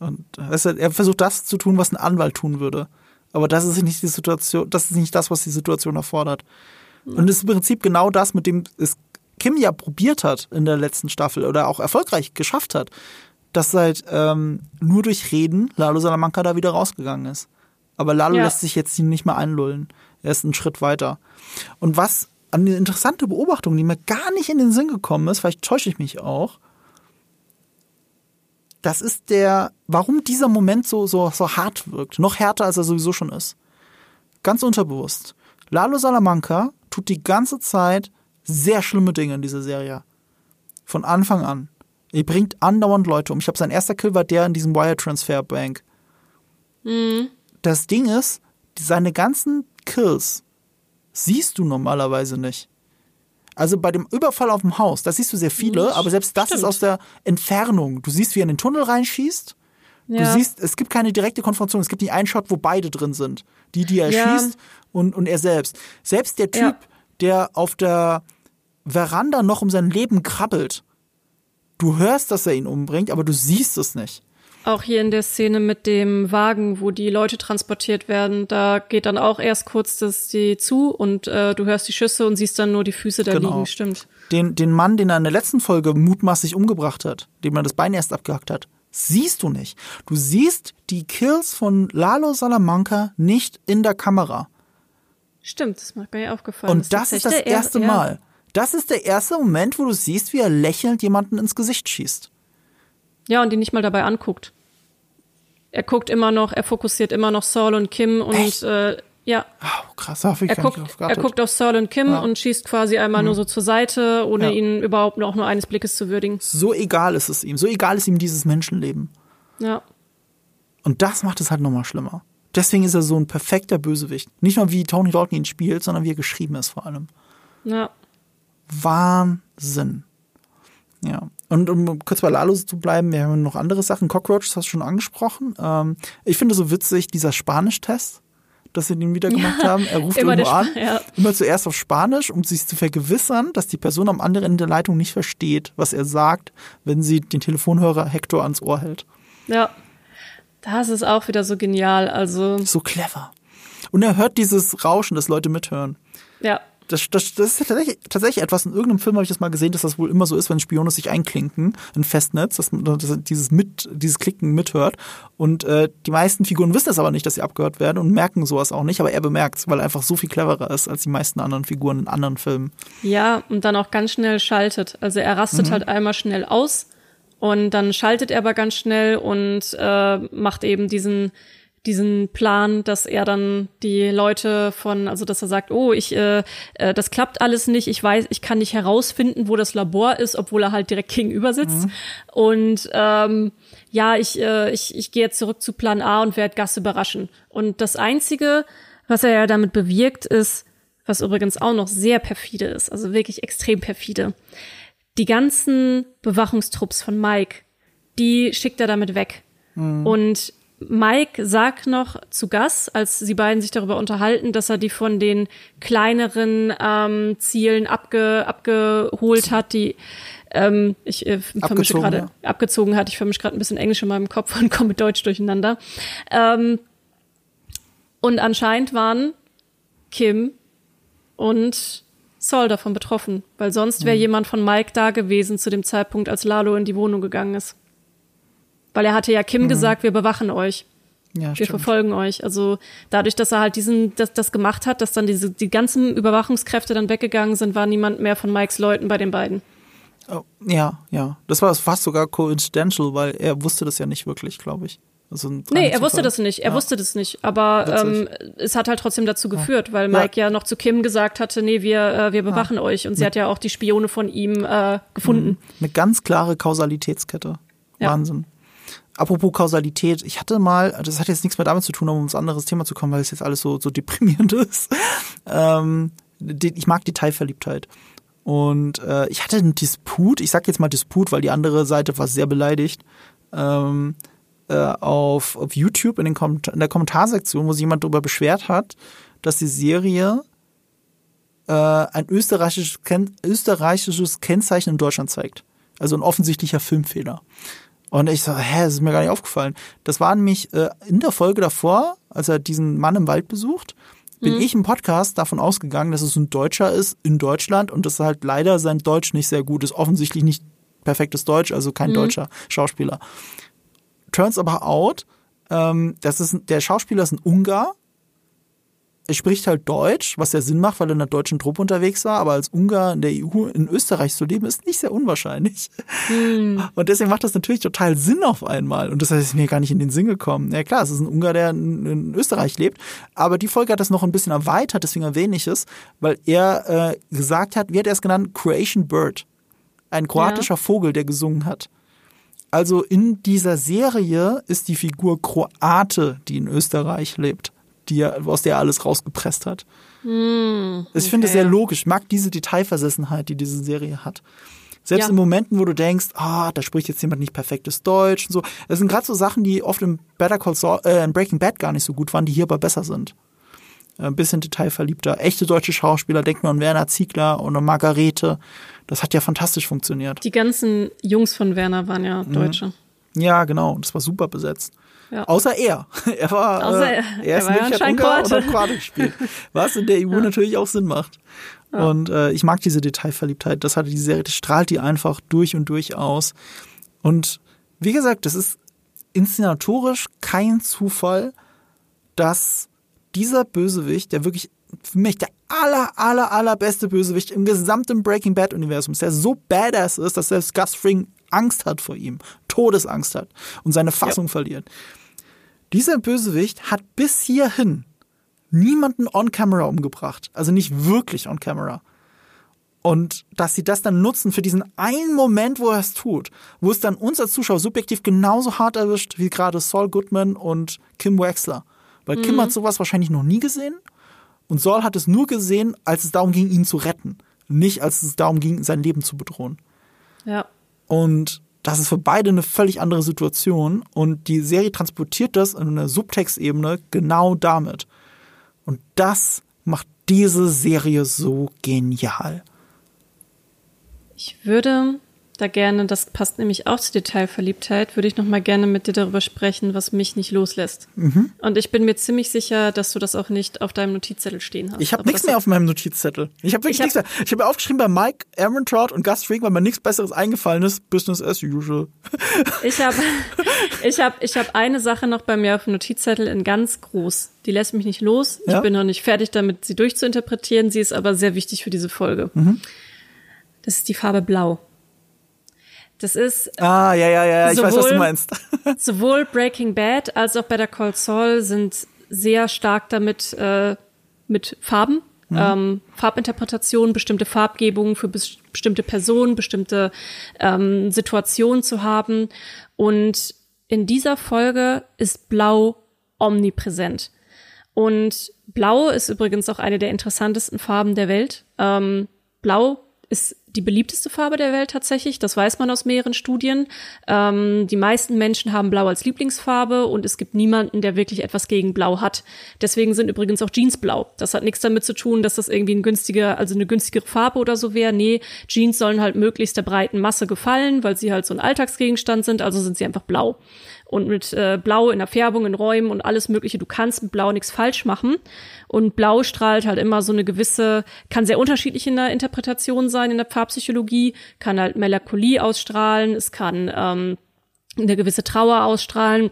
Und weißt du, er versucht das zu tun, was ein Anwalt tun würde. Aber das ist nicht die Situation, das ist nicht das, was die Situation erfordert. Und es ist im Prinzip genau das, mit dem es Kim ja probiert hat in der letzten Staffel oder auch erfolgreich geschafft hat, dass halt ähm, nur durch Reden Lalo Salamanca da wieder rausgegangen ist. Aber Lalo Ja. lässt sich jetzt nicht mehr einlullen. Er ist einen Schritt weiter. Und was eine interessante Beobachtung, die mir gar nicht in den Sinn gekommen ist, vielleicht täusche ich mich auch. Das ist der, warum dieser Moment so, so, so hart wirkt. Noch härter, als er sowieso schon ist. Ganz unterbewusst. Lalo Salamanca tut die ganze Zeit sehr schlimme Dinge in dieser Serie. Von Anfang an. Er bringt andauernd Leute um. Ich habe sein erster Kill war der in diesem Wire Transfer Bank. Mhm. Das Ding ist, seine ganzen Kills siehst du normalerweise nicht. Also bei dem Überfall auf dem Haus, da siehst du sehr viele, Mhm, aber selbst das stimmt. ist aus der Entfernung. Du siehst, wie er in den Tunnel reinschießt. Du Ja. siehst, es gibt keine direkte Konfrontation. Es gibt nicht einen Shot, wo beide drin sind. Die, die er Ja. schießt und, und er selbst. Selbst der Typ, Ja. der auf der Veranda noch um sein Leben krabbelt. Du hörst, dass er ihn umbringt, aber du siehst es nicht. Auch hier in der Szene mit dem Wagen, wo die Leute transportiert werden, da geht dann auch erst kurz das die zu und äh, du hörst die Schüsse und siehst dann nur die Füße da Genau. liegen, stimmt. Den, den Mann, den er in der letzten Folge mutmaßlich umgebracht hat, dem man das Bein erst abgehackt hat, siehst du nicht. Du siehst die Kills von Lalo Salamanca nicht in der Kamera. Stimmt, das ist mir aufgefallen. Und das ist das erste er- Mal. Das ist der erste Moment, wo du siehst, wie er lächelnd jemanden ins Gesicht schießt. Ja, und die nicht mal dabei anguckt. Er guckt immer noch, er fokussiert immer noch Saul und Kim und Echt? äh, ja, Oh, krass, hab ich er nicht guckt, drauf er guckt auf Saul und Kim Ja. und schießt quasi einmal nur so zur Seite, ohne Ja. ihn überhaupt noch nur eines Blickes zu würdigen. So egal ist es ihm. So egal ist ihm dieses Menschenleben. Ja. Und das macht es halt nochmal schlimmer. Deswegen ist er so ein perfekter Bösewicht. Nicht nur wie Tony Dalton ihn spielt, sondern wie er geschrieben ist vor allem. Ja. Wahnsinn. Ja. Und um kurz bei Lalo zu bleiben, wir haben noch andere Sachen. Cockroaches hast du schon angesprochen. Ähm, ich finde so witzig, dieser Spanisch-Test, dass sie den wieder gemacht haben. Er ruft immer irgendwo an, ja. immer zuerst auf Spanisch, um sich zu vergewissern, dass die Person am anderen Ende der Leitung nicht versteht, was er sagt, wenn sie den Telefonhörer Hector ans Ohr hält. Ja. Das ist auch wieder so genial. Also, So clever. Und er hört dieses Rauschen, das Leute mithören. ja. Das, das, das ist tatsächlich, tatsächlich etwas, in irgendeinem Film habe ich das mal gesehen, dass das wohl immer so ist, wenn Spione sich einklinken in Festnetz, dass man dass dieses, mit, dieses Klicken mithört. Und äh, die meisten Figuren wissen das aber nicht, dass sie abgehört werden und merken sowas auch nicht, aber er bemerkt es, weil er einfach so viel cleverer ist als die meisten anderen Figuren in anderen Filmen. Ja, und dann auch ganz schnell schaltet. Also er rastet halt einmal schnell aus und dann schaltet er aber ganz schnell und äh, macht eben diesen diesen Plan, dass er dann die Leute von, also dass er sagt, oh, ich, äh, äh, das klappt alles nicht, ich weiß, ich kann nicht herausfinden, wo das Labor ist, obwohl er halt direkt gegenüber sitzt. Und ähm, ja, ich, äh, ich, ich gehe jetzt zurück zu Plan A und werde Gas überraschen. Und das Einzige, was er ja damit bewirkt, ist, was übrigens auch noch sehr perfide ist, also wirklich extrem perfide. Die ganzen Bewachungstrupps von Mike, die schickt er damit weg. Und Mike sagt noch zu Gus, als sie beiden sich darüber unterhalten, dass er die von den kleineren ähm, Zielen abge, abgeholt hat, die ähm, ich äh, vermische gerade abgezogen hat. Ich vermische gerade ein bisschen Englisch in meinem Kopf und komme mit Deutsch durcheinander. Ähm, und anscheinend waren Kim und Saul davon betroffen, weil sonst Mhm. wäre jemand von Mike da gewesen zu dem Zeitpunkt, als Lalo in die Wohnung gegangen ist. Weil er hatte ja Kim gesagt, wir bewachen euch, Ja, wir Mhm. stimmt. verfolgen euch. Also dadurch, dass er halt diesen, das, das gemacht hat, dass dann diese, die ganzen Überwachungskräfte dann weggegangen sind, war niemand mehr von Mikes Leuten bei den beiden. Oh, ja, ja. Das war fast sogar coincidental, weil er wusste das ja nicht wirklich, glaube ich. Also Nee, er wusste das nicht. Er Ja. wusste das nicht. Aber ähm, es hat halt trotzdem dazu geführt, weil Ja. Mike ja. noch zu Kim gesagt hatte, nee, wir, äh, wir bewachen euch. Und sie hat ja auch die Spione von ihm äh, gefunden. Eine ganz klare Kausalitätskette. Ja. Wahnsinn. Apropos Kausalität, ich hatte mal, das hat jetzt nichts mehr damit zu tun, um ins anderes Thema zu kommen, weil es jetzt alles so, so deprimierend ist. Ähm, ich mag Detailverliebtheit. Und äh, ich hatte einen Disput, ich sag jetzt mal Disput, weil die andere Seite war sehr beleidigt, ähm, äh, auf, auf YouTube in, den in der Kommentarsektion, wo sich jemand darüber beschwert hat, dass die Serie äh, ein österreichisches, Ken österreichisches Kennzeichen in Deutschland zeigt. Also ein offensichtlicher Filmfehler. Und ich so, hä, das ist mir gar nicht aufgefallen. Das war nämlich äh, in der Folge davor, als er diesen Mann im Wald besucht, bin ich im Podcast davon ausgegangen, dass es ein Deutscher ist in Deutschland und dass halt leider sein Deutsch nicht sehr gut ist. Offensichtlich nicht perfektes Deutsch, also kein deutscher Schauspieler. Turns aber out, ähm, das ist, der Schauspieler ist ein Ungar er spricht halt Deutsch, was ja Sinn macht, weil er in einer deutschen Truppe unterwegs war, aber als Ungar in der EU in Österreich zu leben, ist nicht sehr unwahrscheinlich. Hm. Und deswegen macht das natürlich total Sinn auf einmal. Und das ist mir gar nicht in den Sinn gekommen. Ja klar, es ist ein Ungar, der in, in Österreich lebt, aber die Folge hat das noch ein bisschen erweitert, deswegen erwähne ich es, weil er äh, gesagt hat, wie hat er es genannt? Croatian Bird. Ein kroatischer ja. Vogel, der gesungen hat. Also in dieser Serie ist die Figur Kroate, die in Österreich lebt die er, aus der er alles rausgepresst hat. Mm, okay. Ich finde es sehr logisch. Ich mag diese Detailversessenheit, die diese Serie hat. Selbst ja. in Momenten, wo du denkst, ah, da spricht jetzt jemand nicht perfektes Deutsch und so. Das sind gerade so Sachen, die oft im Better Call Saul, äh, in Breaking Bad gar nicht so gut waren, die hier aber besser sind. Ein bisschen detailverliebter. Echte deutsche Schauspieler, denkt man an Werner Ziegler und an Margarete. Das hat ja fantastisch funktioniert. Die ganzen Jungs von Werner waren ja mhm. Deutsche. Ja, genau. Das war super besetzt. Ja. Außer er. Er war, Außer er, äh, er ist er nicht ja Ungar Kroate gespielt. Was in der EU ja. natürlich auch Sinn macht. Ja. Und äh, ich mag diese Detailverliebtheit. Das hat die Serie, das strahlt die einfach durch und durch aus. Und wie gesagt, das ist inszenatorisch kein Zufall, dass dieser Bösewicht, der wirklich für mich der aller, aller, allerbeste Bösewicht im gesamten Breaking Bad Universum ist, der so badass ist, dass selbst Gus Fring Angst hat vor ihm, Todesangst hat und seine Fassung verliert. Dieser Bösewicht hat bis hierhin niemanden on camera umgebracht. Also nicht wirklich on camera. Und dass sie das dann nutzen für diesen einen Moment, wo er es tut, wo es dann uns als Zuschauer subjektiv genauso hart erwischt wie gerade Saul Goodman und Kim Wexler. Weil mhm. Kim hat sowas wahrscheinlich noch nie gesehen und Saul hat es nur gesehen, als es darum ging, ihn zu retten. Nicht als es darum ging, sein Leben zu bedrohen. Ja. Und das ist für beide eine völlig andere Situation. Und die Serie transportiert das in einer Subtextebene genau damit. Und das macht diese Serie so genial. Ich würde da gerne, das passt nämlich auch zur Detailverliebtheit, würde ich noch mal gerne mit dir darüber sprechen, was mich nicht loslässt. Mhm. Und ich bin mir ziemlich sicher, dass du das auch nicht auf deinem Notizzettel stehen hast. Ich habe nichts mehr auf meinem Notizzettel. Ich habe wirklich nichts mehr. Ich habe aufgeschrieben bei Mike, Aaron und Gus Fring, weil mir nichts Besseres eingefallen ist. Business as usual. Ich habe ich hab, ich hab eine Sache noch bei mir auf dem Notizzettel in ganz groß. Die lässt mich nicht los. Ja? Ich bin noch nicht fertig damit, sie durchzuinterpretieren. Sie ist aber sehr wichtig für diese Folge. Mhm. Das ist die Farbe Blau. Das ist. Ah, ja, ja, ja, ich sowohl, weiß, was du meinst. sowohl Breaking Bad als auch Better Call Saul sind sehr stark damit äh, mit Farben. Mhm. Ähm, Farbinterpretationen, bestimmte Farbgebungen für bes bestimmte Personen, bestimmte ähm, Situationen zu haben. Und in dieser Folge ist Blau omnipräsent. Und Blau ist übrigens auch eine der interessantesten Farben der Welt. Ähm, Blau ist die beliebteste Farbe der Welt tatsächlich. Das weiß man aus mehreren Studien. Ähm, die meisten Menschen haben Blau als Lieblingsfarbe und es gibt niemanden, der wirklich etwas gegen Blau hat. Deswegen sind übrigens auch Jeans blau. Das hat nichts damit zu tun, dass das irgendwie ein günstiger, also eine günstigere Farbe oder so wäre. Nee, Jeans sollen halt möglichst der breiten Masse gefallen, weil sie halt so ein Alltagsgegenstand sind, also sind sie einfach blau und mit äh, Blau in der Färbung, in Räumen und alles Mögliche. Du kannst mit Blau nichts falsch machen. Und Blau strahlt halt immer so eine gewisse, kann sehr unterschiedlich in der Interpretation sein, in der Farbpsychologie, kann halt Melancholie ausstrahlen, es kann ähm, eine gewisse Trauer ausstrahlen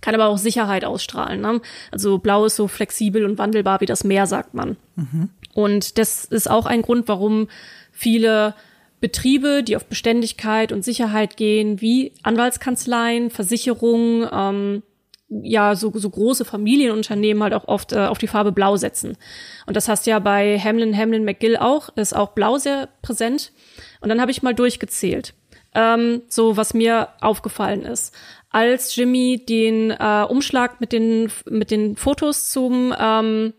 kann aber auch Sicherheit ausstrahlen. Ne? Also Blau ist so flexibel und wandelbar wie das Meer, sagt man. Mhm. Und das ist auch ein Grund, warum viele Betriebe, die auf Beständigkeit und Sicherheit gehen, wie Anwaltskanzleien, Versicherungen, ähm, ja, so, so große Familienunternehmen halt auch oft äh, auf die Farbe Blau setzen. Und das heißt ja bei Hamlin, Hamlin, McGill auch, ist auch Blau sehr präsent. Und dann habe ich mal durchgezählt, ähm, so was mir aufgefallen ist. Als Jimmy den äh, Umschlag mit den, mit den Fotos zum, ähm,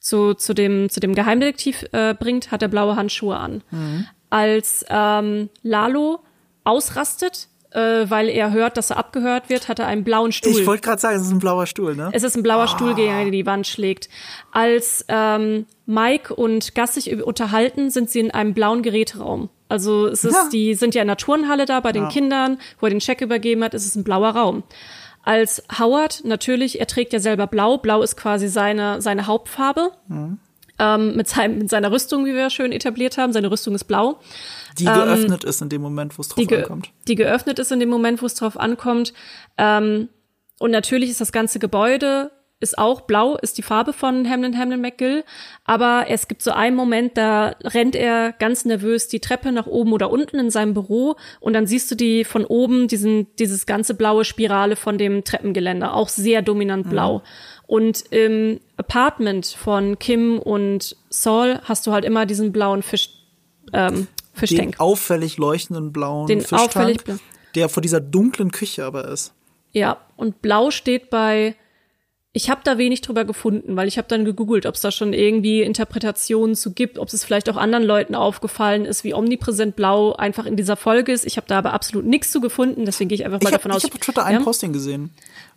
zu, zu, dem, zu dem Geheimdetektiv äh, bringt, hat er blaue Handschuhe an. Mhm als ähm, Lalo ausrastet, äh, weil er hört, dass er abgehört wird, hat er einen blauen Stuhl. Ich wollte gerade sagen, es ist ein blauer Stuhl, ne? Es ist ein blauer oh. Stuhl, gegen den die Wand schlägt. Als ähm, Mike und Gus sich unterhalten, sind sie in einem blauen Geräteraum. Also es ist, ja. die sind ja in der Turnhalle da bei den ja. Kindern, wo er den Check übergeben hat, es ist ein blauer Raum. Als Howard, natürlich, er trägt ja selber blau. Blau ist quasi seine, seine Hauptfarbe. Mhm ähm, mit, seinem, mit seiner Rüstung, wie wir schön etabliert haben. Seine Rüstung ist blau. Die ähm, geöffnet ist in dem Moment, wo es drauf die ankommt. Die geöffnet ist in dem Moment, wo es drauf ankommt. Ähm, und natürlich ist das ganze Gebäude ist auch blau, ist die Farbe von Hamlin Hamlin McGill. Aber es gibt so einen Moment, da rennt er ganz nervös die Treppe nach oben oder unten in seinem Büro und dann siehst du die von oben, diesen, dieses ganze blaue Spirale von dem Treppengeländer, auch sehr dominant blau. Mhm. Und im Apartment von Kim und Saul hast du halt immer diesen blauen Fisch, ähm, Fischtank. Den auffällig leuchtenden blauen Den Fischtank, auffällig, der vor dieser dunklen Küche aber ist. Ja, und blau steht bei ich habe da wenig drüber gefunden, weil ich habe dann gegoogelt, ob es da schon irgendwie Interpretationen zu gibt, ob es vielleicht auch anderen Leuten aufgefallen ist, wie omnipräsent Blau einfach in dieser Folge ist. Ich habe da aber absolut nichts zu gefunden, deswegen gehe ich einfach mal ich hab, davon aus. Ich habe auf Twitter ein ja? Posting gesehen.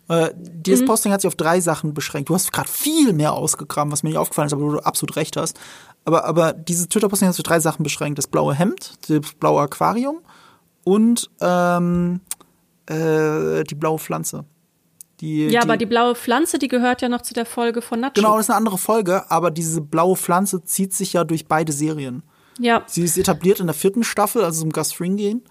Äh, dieses mhm. Posting hat sich auf drei Sachen beschränkt. Du hast gerade viel mehr ausgegraben, was mir nicht aufgefallen ist, aber du absolut recht hast. Aber, aber dieses Twitter-Posting hat sich auf drei Sachen beschränkt. Das blaue Hemd, das blaue Aquarium und ähm, äh, die blaue Pflanze. Die, ja, die, aber die blaue Pflanze, die gehört ja noch zu der Folge von Nacho. Genau, das ist eine andere Folge, aber diese blaue Pflanze zieht sich ja durch beide Serien. Ja. Sie ist etabliert in der vierten Staffel, also zum Gus Fring gehen.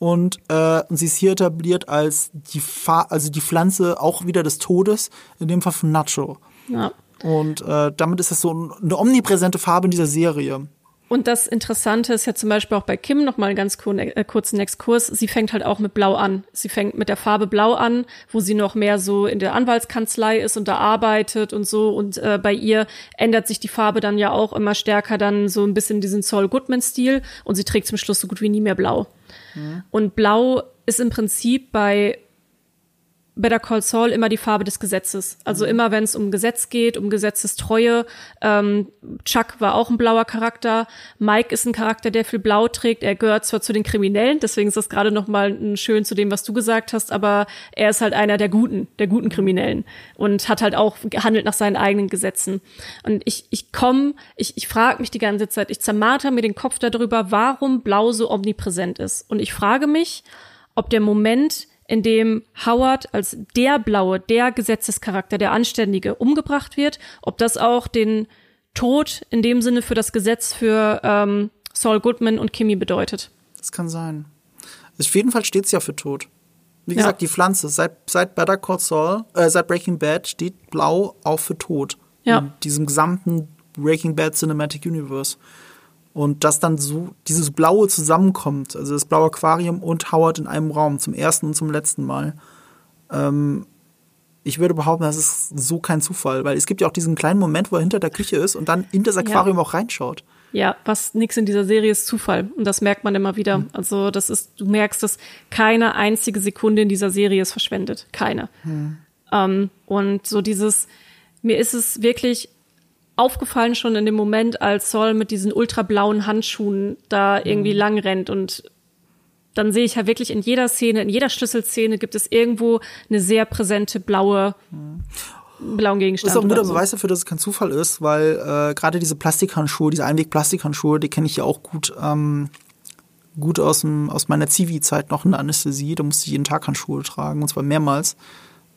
Und, äh, und sie ist hier etabliert als die, Fa also die Pflanze auch wieder des Todes, in dem Fall von Nacho. Ja. Und äh, damit ist das so eine omnipräsente Farbe in dieser Serie. Und das Interessante ist ja zum Beispiel auch bei Kim noch mal einen ganz äh, kurzen Exkurs. Sie fängt halt auch mit Blau an. Sie fängt mit der Farbe Blau an, wo sie noch mehr so in der Anwaltskanzlei ist und da arbeitet und so. Und äh, bei ihr ändert sich die Farbe dann ja auch immer stärker dann so ein bisschen diesen Saul Goodman-Stil. Und sie trägt zum Schluss so gut wie nie mehr Blau. Und Blau ist im Prinzip bei Better Call Saul immer die Farbe des Gesetzes. Also mhm. immer, wenn es um Gesetz geht, um Gesetzestreue. Ähm, Chuck war auch ein blauer Charakter. Mike ist ein Charakter, der viel Blau trägt. Er gehört zwar zu den Kriminellen, deswegen ist das gerade noch mal schön zu dem, was du gesagt hast, aber er ist halt einer der Guten, der guten Kriminellen und hat halt auch gehandelt nach seinen eigenen Gesetzen. Und ich, ich komme, ich, ich frage mich die ganze Zeit, ich zermarter mir den Kopf darüber, warum Blau so omnipräsent ist. Und ich frage mich, ob der Moment, in dem Howard als der Blaue, der Gesetzescharakter, der Anständige umgebracht wird, ob das auch den Tod in dem Sinne für das Gesetz für ähm, Saul Goodman und Kimmy bedeutet. Das kann sein. Auf jeden Fall steht es ja für Tod. Wie gesagt, ja. die Pflanze, seit, seit Better Call Saul, äh, seit Breaking Bad steht Blau auch für Tod. Ja. In diesem gesamten Breaking Bad Cinematic Universe. Und dass dann so dieses Blaue zusammenkommt, also das blaue Aquarium und Howard in einem Raum, zum ersten und zum letzten Mal. Ähm, ich würde behaupten, das ist so kein Zufall, weil es gibt ja auch diesen kleinen Moment, wo er hinter der Küche ist und dann in das Aquarium ja. auch reinschaut. Ja, was nix in dieser Serie ist Zufall. Und das merkt man immer wieder. Mhm. Also, das ist, du merkst, dass keine einzige Sekunde in dieser Serie ist verschwendet. Keine. Mhm. Ähm, und so dieses, mir ist es wirklich aufgefallen schon in dem Moment, als Saul mit diesen ultrablauen Handschuhen da irgendwie mhm. lang rennt und dann sehe ich ja wirklich in jeder Szene, in jeder Schlüsselszene gibt es irgendwo eine sehr präsente blaue mhm. blauen Gegenstand. Das ist auch ein guter so. Beweis dafür, dass es kein Zufall ist, weil äh, gerade diese Plastikhandschuhe, diese Einweg-Plastikhandschuhe, die kenne ich ja auch gut, ähm, gut aus, dem, aus meiner Zivi-Zeit noch in der Anästhesie. Da musste ich jeden Tag Handschuhe tragen, und zwar mehrmals.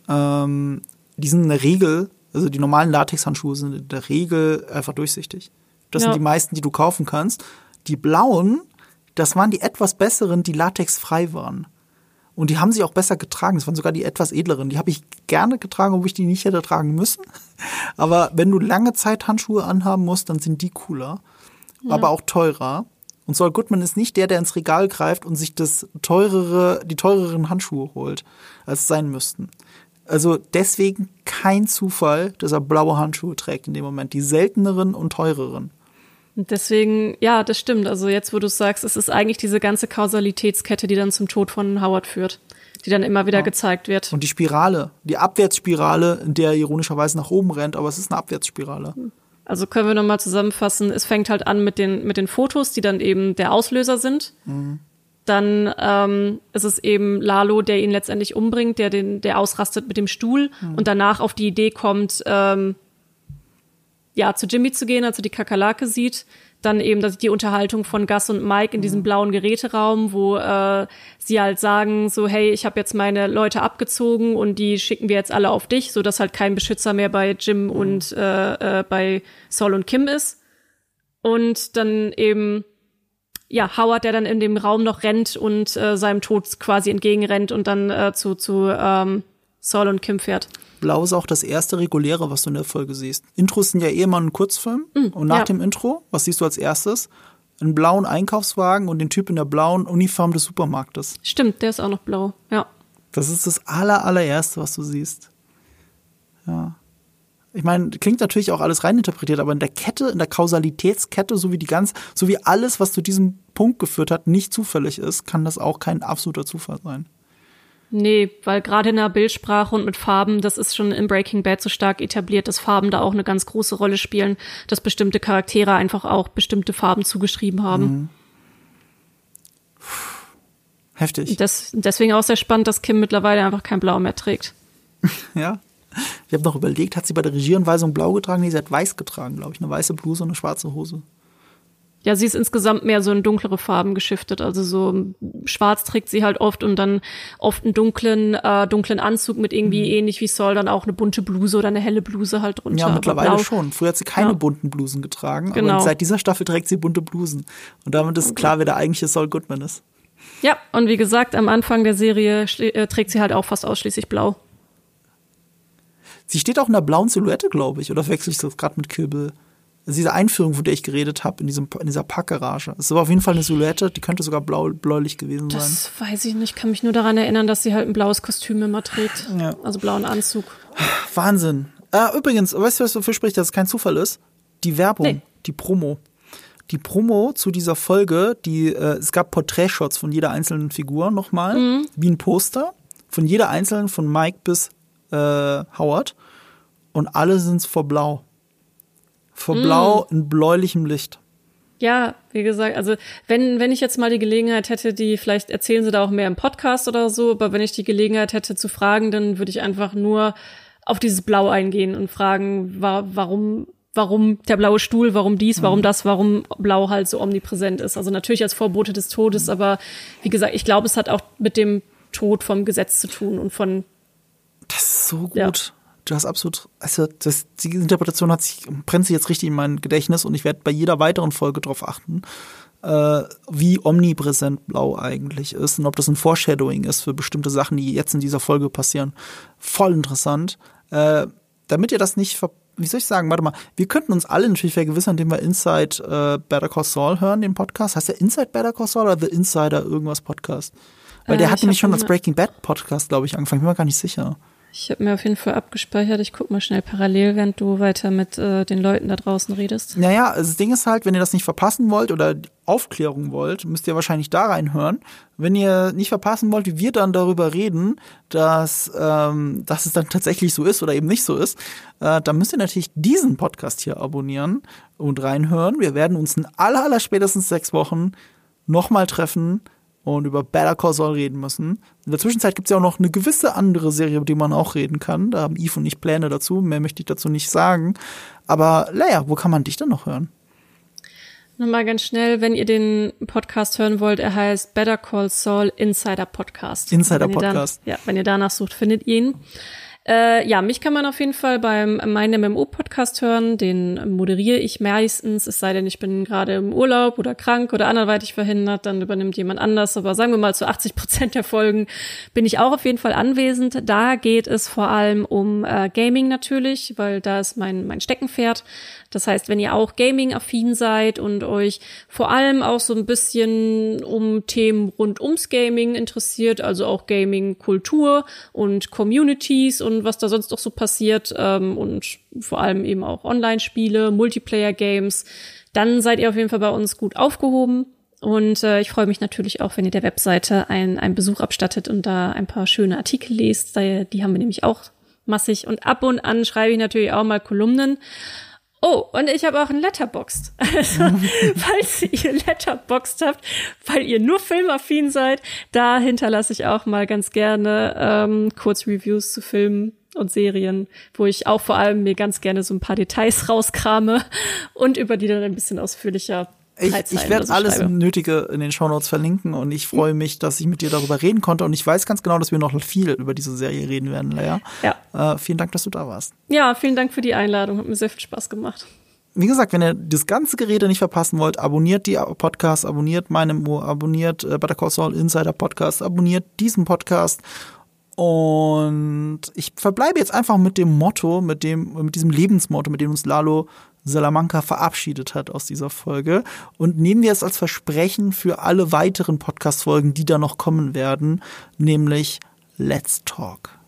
Ähm, die sind in der Regel also die normalen Latexhandschuhe sind in der Regel einfach durchsichtig. Das ja. sind die meisten, die du kaufen kannst. Die blauen, das waren die etwas besseren, die latexfrei waren. Und die haben sich auch besser getragen. Das waren sogar die etwas edleren. Die habe ich gerne getragen, obwohl ich die nicht hätte tragen müssen. Aber wenn du lange Zeit Handschuhe anhaben musst, dann sind die cooler. Ja. Aber auch teurer. Und Saul Goodman ist nicht der, der ins Regal greift und sich das teurere, die teureren Handschuhe holt, als es sein müssten. Also deswegen kein Zufall, dass er blaue Handschuhe trägt in dem Moment. Die selteneren und teureren. Deswegen, ja, das stimmt. Also jetzt, wo du sagst, es ist eigentlich diese ganze Kausalitätskette, die dann zum Tod von Howard führt, die dann immer wieder ja. gezeigt wird. Und die Spirale, die Abwärtsspirale, in der er ironischerweise nach oben rennt, aber es ist eine Abwärtsspirale. Also können wir nochmal zusammenfassen, es fängt halt an mit den, mit den Fotos, die dann eben der Auslöser sind. Mhm dann ähm, ist es eben Lalo, der ihn letztendlich umbringt, der den, der ausrastet mit dem Stuhl mhm. und danach auf die Idee kommt, ähm, ja, zu Jimmy zu gehen, als er die Kakerlake sieht. Dann eben dass die Unterhaltung von Gus und Mike in diesem mhm. blauen Geräteraum, wo äh, sie halt sagen, so, hey, ich habe jetzt meine Leute abgezogen und die schicken wir jetzt alle auf dich, so dass halt kein Beschützer mehr bei Jim mhm. und äh, äh, bei Saul und Kim ist. Und dann eben ja, Howard, der dann in dem Raum noch rennt und äh, seinem Tod quasi entgegenrennt und dann äh, zu, zu ähm, Saul und Kim fährt. Blau ist auch das erste reguläre, was du in der Folge siehst. Intros sind ja eh immer ein Kurzfilm. Mm, und nach ja. dem Intro, was siehst du als erstes? Einen blauen Einkaufswagen und den Typ in der blauen Uniform des Supermarktes. Stimmt, der ist auch noch blau. Ja. Das ist das aller, allererste, was du siehst. Ja. Ich meine, klingt natürlich auch alles reininterpretiert, aber in der Kette, in der Kausalitätskette, so wie die ganz, so wie alles, was zu diesem Punkt geführt hat, nicht zufällig ist, kann das auch kein absoluter Zufall sein. Nee, weil gerade in der Bildsprache und mit Farben, das ist schon in Breaking Bad so stark etabliert, dass Farben da auch eine ganz große Rolle spielen, dass bestimmte Charaktere einfach auch bestimmte Farben zugeschrieben haben. Mhm. Heftig. Das, deswegen auch sehr spannend, dass Kim mittlerweile einfach kein Blau mehr trägt. Ja. Ich habe noch überlegt, hat sie bei der Regieanweisung blau getragen? Nee, sie hat weiß getragen, glaube ich. Eine weiße Bluse und eine schwarze Hose. Ja, sie ist insgesamt mehr so in dunklere Farben geschiftet. Also so schwarz trägt sie halt oft und dann oft einen dunklen, äh, dunklen Anzug mit irgendwie Mhm. ähnlich wie Saul dann auch eine bunte Bluse oder eine helle Bluse halt drunter. Ja, mittlerweile schon. Früher hat sie keine Ja. bunten Blusen getragen, Genau. aber seit dieser Staffel trägt sie bunte Blusen. Und damit ist klar, wer der eigentliche Saul Goodman ist. Ja, und wie gesagt, am Anfang der Serie äh, trägt sie halt auch fast ausschließlich blau. Sie steht auch in der blauen Silhouette, glaube ich, oder wechsle ich das gerade mit Kill Bill? Also diese Einführung, von der ich geredet habe, in, diesem, in dieser Packgarage. Es ist aber auf jeden Fall eine Silhouette, die könnte sogar blau, bläulich gewesen sein. Das weiß ich nicht. Ich kann mich nur daran erinnern, dass sie halt ein blaues Kostüm immer trägt. Ja. Also blauen Anzug. Wahnsinn. Äh, übrigens, weißt du, was dafür spricht, dass es kein Zufall ist? Die Werbung, Nee. die Promo. Die Promo zu dieser Folge, die, äh, es gab Porträtshots von jeder einzelnen Figur nochmal, Mhm. wie ein Poster, von jeder einzelnen, von Mike bis äh, Howard. Und alle sind vor Blau. Vor Mhm. Blau in bläulichem Licht. Ja, wie gesagt, also wenn, wenn ich jetzt mal die Gelegenheit hätte, die, vielleicht erzählen sie da auch mehr im Podcast oder so, aber wenn ich die Gelegenheit hätte zu fragen, dann würde ich einfach nur auf dieses Blau eingehen und fragen, wa warum, warum der blaue Stuhl, warum dies, warum das, warum Blau halt so omnipräsent ist. Also natürlich als Vorbote des Todes, aber wie gesagt, ich glaube, es hat auch mit dem Tod vom Gesetz zu tun und von, Das ist so gut. Ja. Du hast absolut, also das, die Interpretation hat sich, brennt sich jetzt richtig in mein Gedächtnis und ich werde bei jeder weiteren Folge darauf achten, äh, wie omnipräsent Blau eigentlich ist und ob das ein Foreshadowing ist für bestimmte Sachen, die jetzt in dieser Folge passieren. Voll interessant. Äh, damit ihr das nicht ver wie soll ich sagen, warte mal, wir könnten uns alle natürlich vergewissern, indem wir Inside äh, Better Call Saul hören, den Podcast. Heißt der Inside Better Call Saul oder The Insider irgendwas Podcast? Weil Äh, der hat nämlich schon als Breaking Bad Podcast, glaube ich, angefangen. Ich bin mir gar nicht sicher. Ich habe mir auf jeden Fall abgespeichert, ich guck mal schnell parallel, während du weiter mit äh, den Leuten da draußen redest. Naja, also das Ding ist halt, wenn ihr das nicht verpassen wollt oder Aufklärung wollt, müsst ihr wahrscheinlich da reinhören. Wenn ihr nicht verpassen wollt, wie wir dann darüber reden, dass, ähm, dass es dann tatsächlich so ist oder eben nicht so ist, äh, dann müsst ihr natürlich diesen Podcast hier abonnieren und reinhören. Wir werden uns in aller, aller spätestens sechs Wochen nochmal treffen und über Better Call Saul reden müssen. In der Zwischenzeit gibt es ja auch noch eine gewisse andere Serie, über die man auch reden kann. Da haben Yves und ich Pläne dazu. Mehr möchte ich dazu nicht sagen. Aber Leia, wo kann man dich denn noch hören? Nochmal ganz schnell, wenn ihr den Podcast hören wollt, er heißt Better Call Saul Insider Podcast. Insider Podcast. Dann, ja, wenn ihr danach sucht, findet ihr ihn. Äh, ja, mich kann man auf jeden Fall beim Mein MMO Podcast hören. Den moderiere ich meistens, es sei denn, ich bin gerade im Urlaub oder krank oder anderweitig verhindert, dann übernimmt jemand anders. Aber sagen wir mal, zu 80 Prozent der Folgen bin ich auch auf jeden Fall anwesend. Da geht es vor allem um äh, Gaming natürlich, weil da ist mein, mein Steckenpferd. Das heißt, wenn ihr auch Gaming-affin seid und euch vor allem auch so ein bisschen um Themen rund ums Gaming interessiert, also auch Gaming-Kultur und Communities und was da sonst noch so passiert ähm, und vor allem eben auch Online-Spiele, Multiplayer-Games, dann seid ihr auf jeden Fall bei uns gut aufgehoben. Und äh, ich freue mich natürlich auch, wenn ihr der Webseite einen, einen Besuch abstattet und da ein paar schöne Artikel lest. Die haben wir nämlich auch massig. Und ab und an schreibe ich natürlich auch mal Kolumnen. Oh, und ich habe auch ein Letterboxd. Also, falls ihr Letterboxd habt, weil ihr nur filmaffin seid, da hinterlasse ich auch mal ganz gerne ähm, Kurzreviews zu Filmen und Serien, wo ich auch vor allem mir ganz gerne so ein paar Details rauskrame und über die dann ein bisschen ausführlicher Ich, ich werde so alles schreibe. Nötige in den Shownotes verlinken und ich freue mich, dass ich mit dir darüber reden konnte und ich weiß ganz genau, dass wir noch viel über diese Serie reden werden, Leia. Ja. Äh, vielen Dank, dass du da warst. Ja, vielen Dank für die Einladung. Hat mir sehr viel Spaß gemacht. Wie gesagt, wenn ihr das ganze Gerede nicht verpassen wollt, abonniert die Podcast, abonniert meinem Ohr, abonniert äh, Better Call Saul Insider Podcast, abonniert diesen Podcast Und ich verbleibe jetzt einfach mit dem Motto, mit dem, mit diesem Lebensmotto, mit dem uns Lalo Salamanca verabschiedet hat aus dieser Folge. Und nehmen wir es als Versprechen für alle weiteren Podcast-Folgen, die da noch kommen werden, nämlich Let's Talk.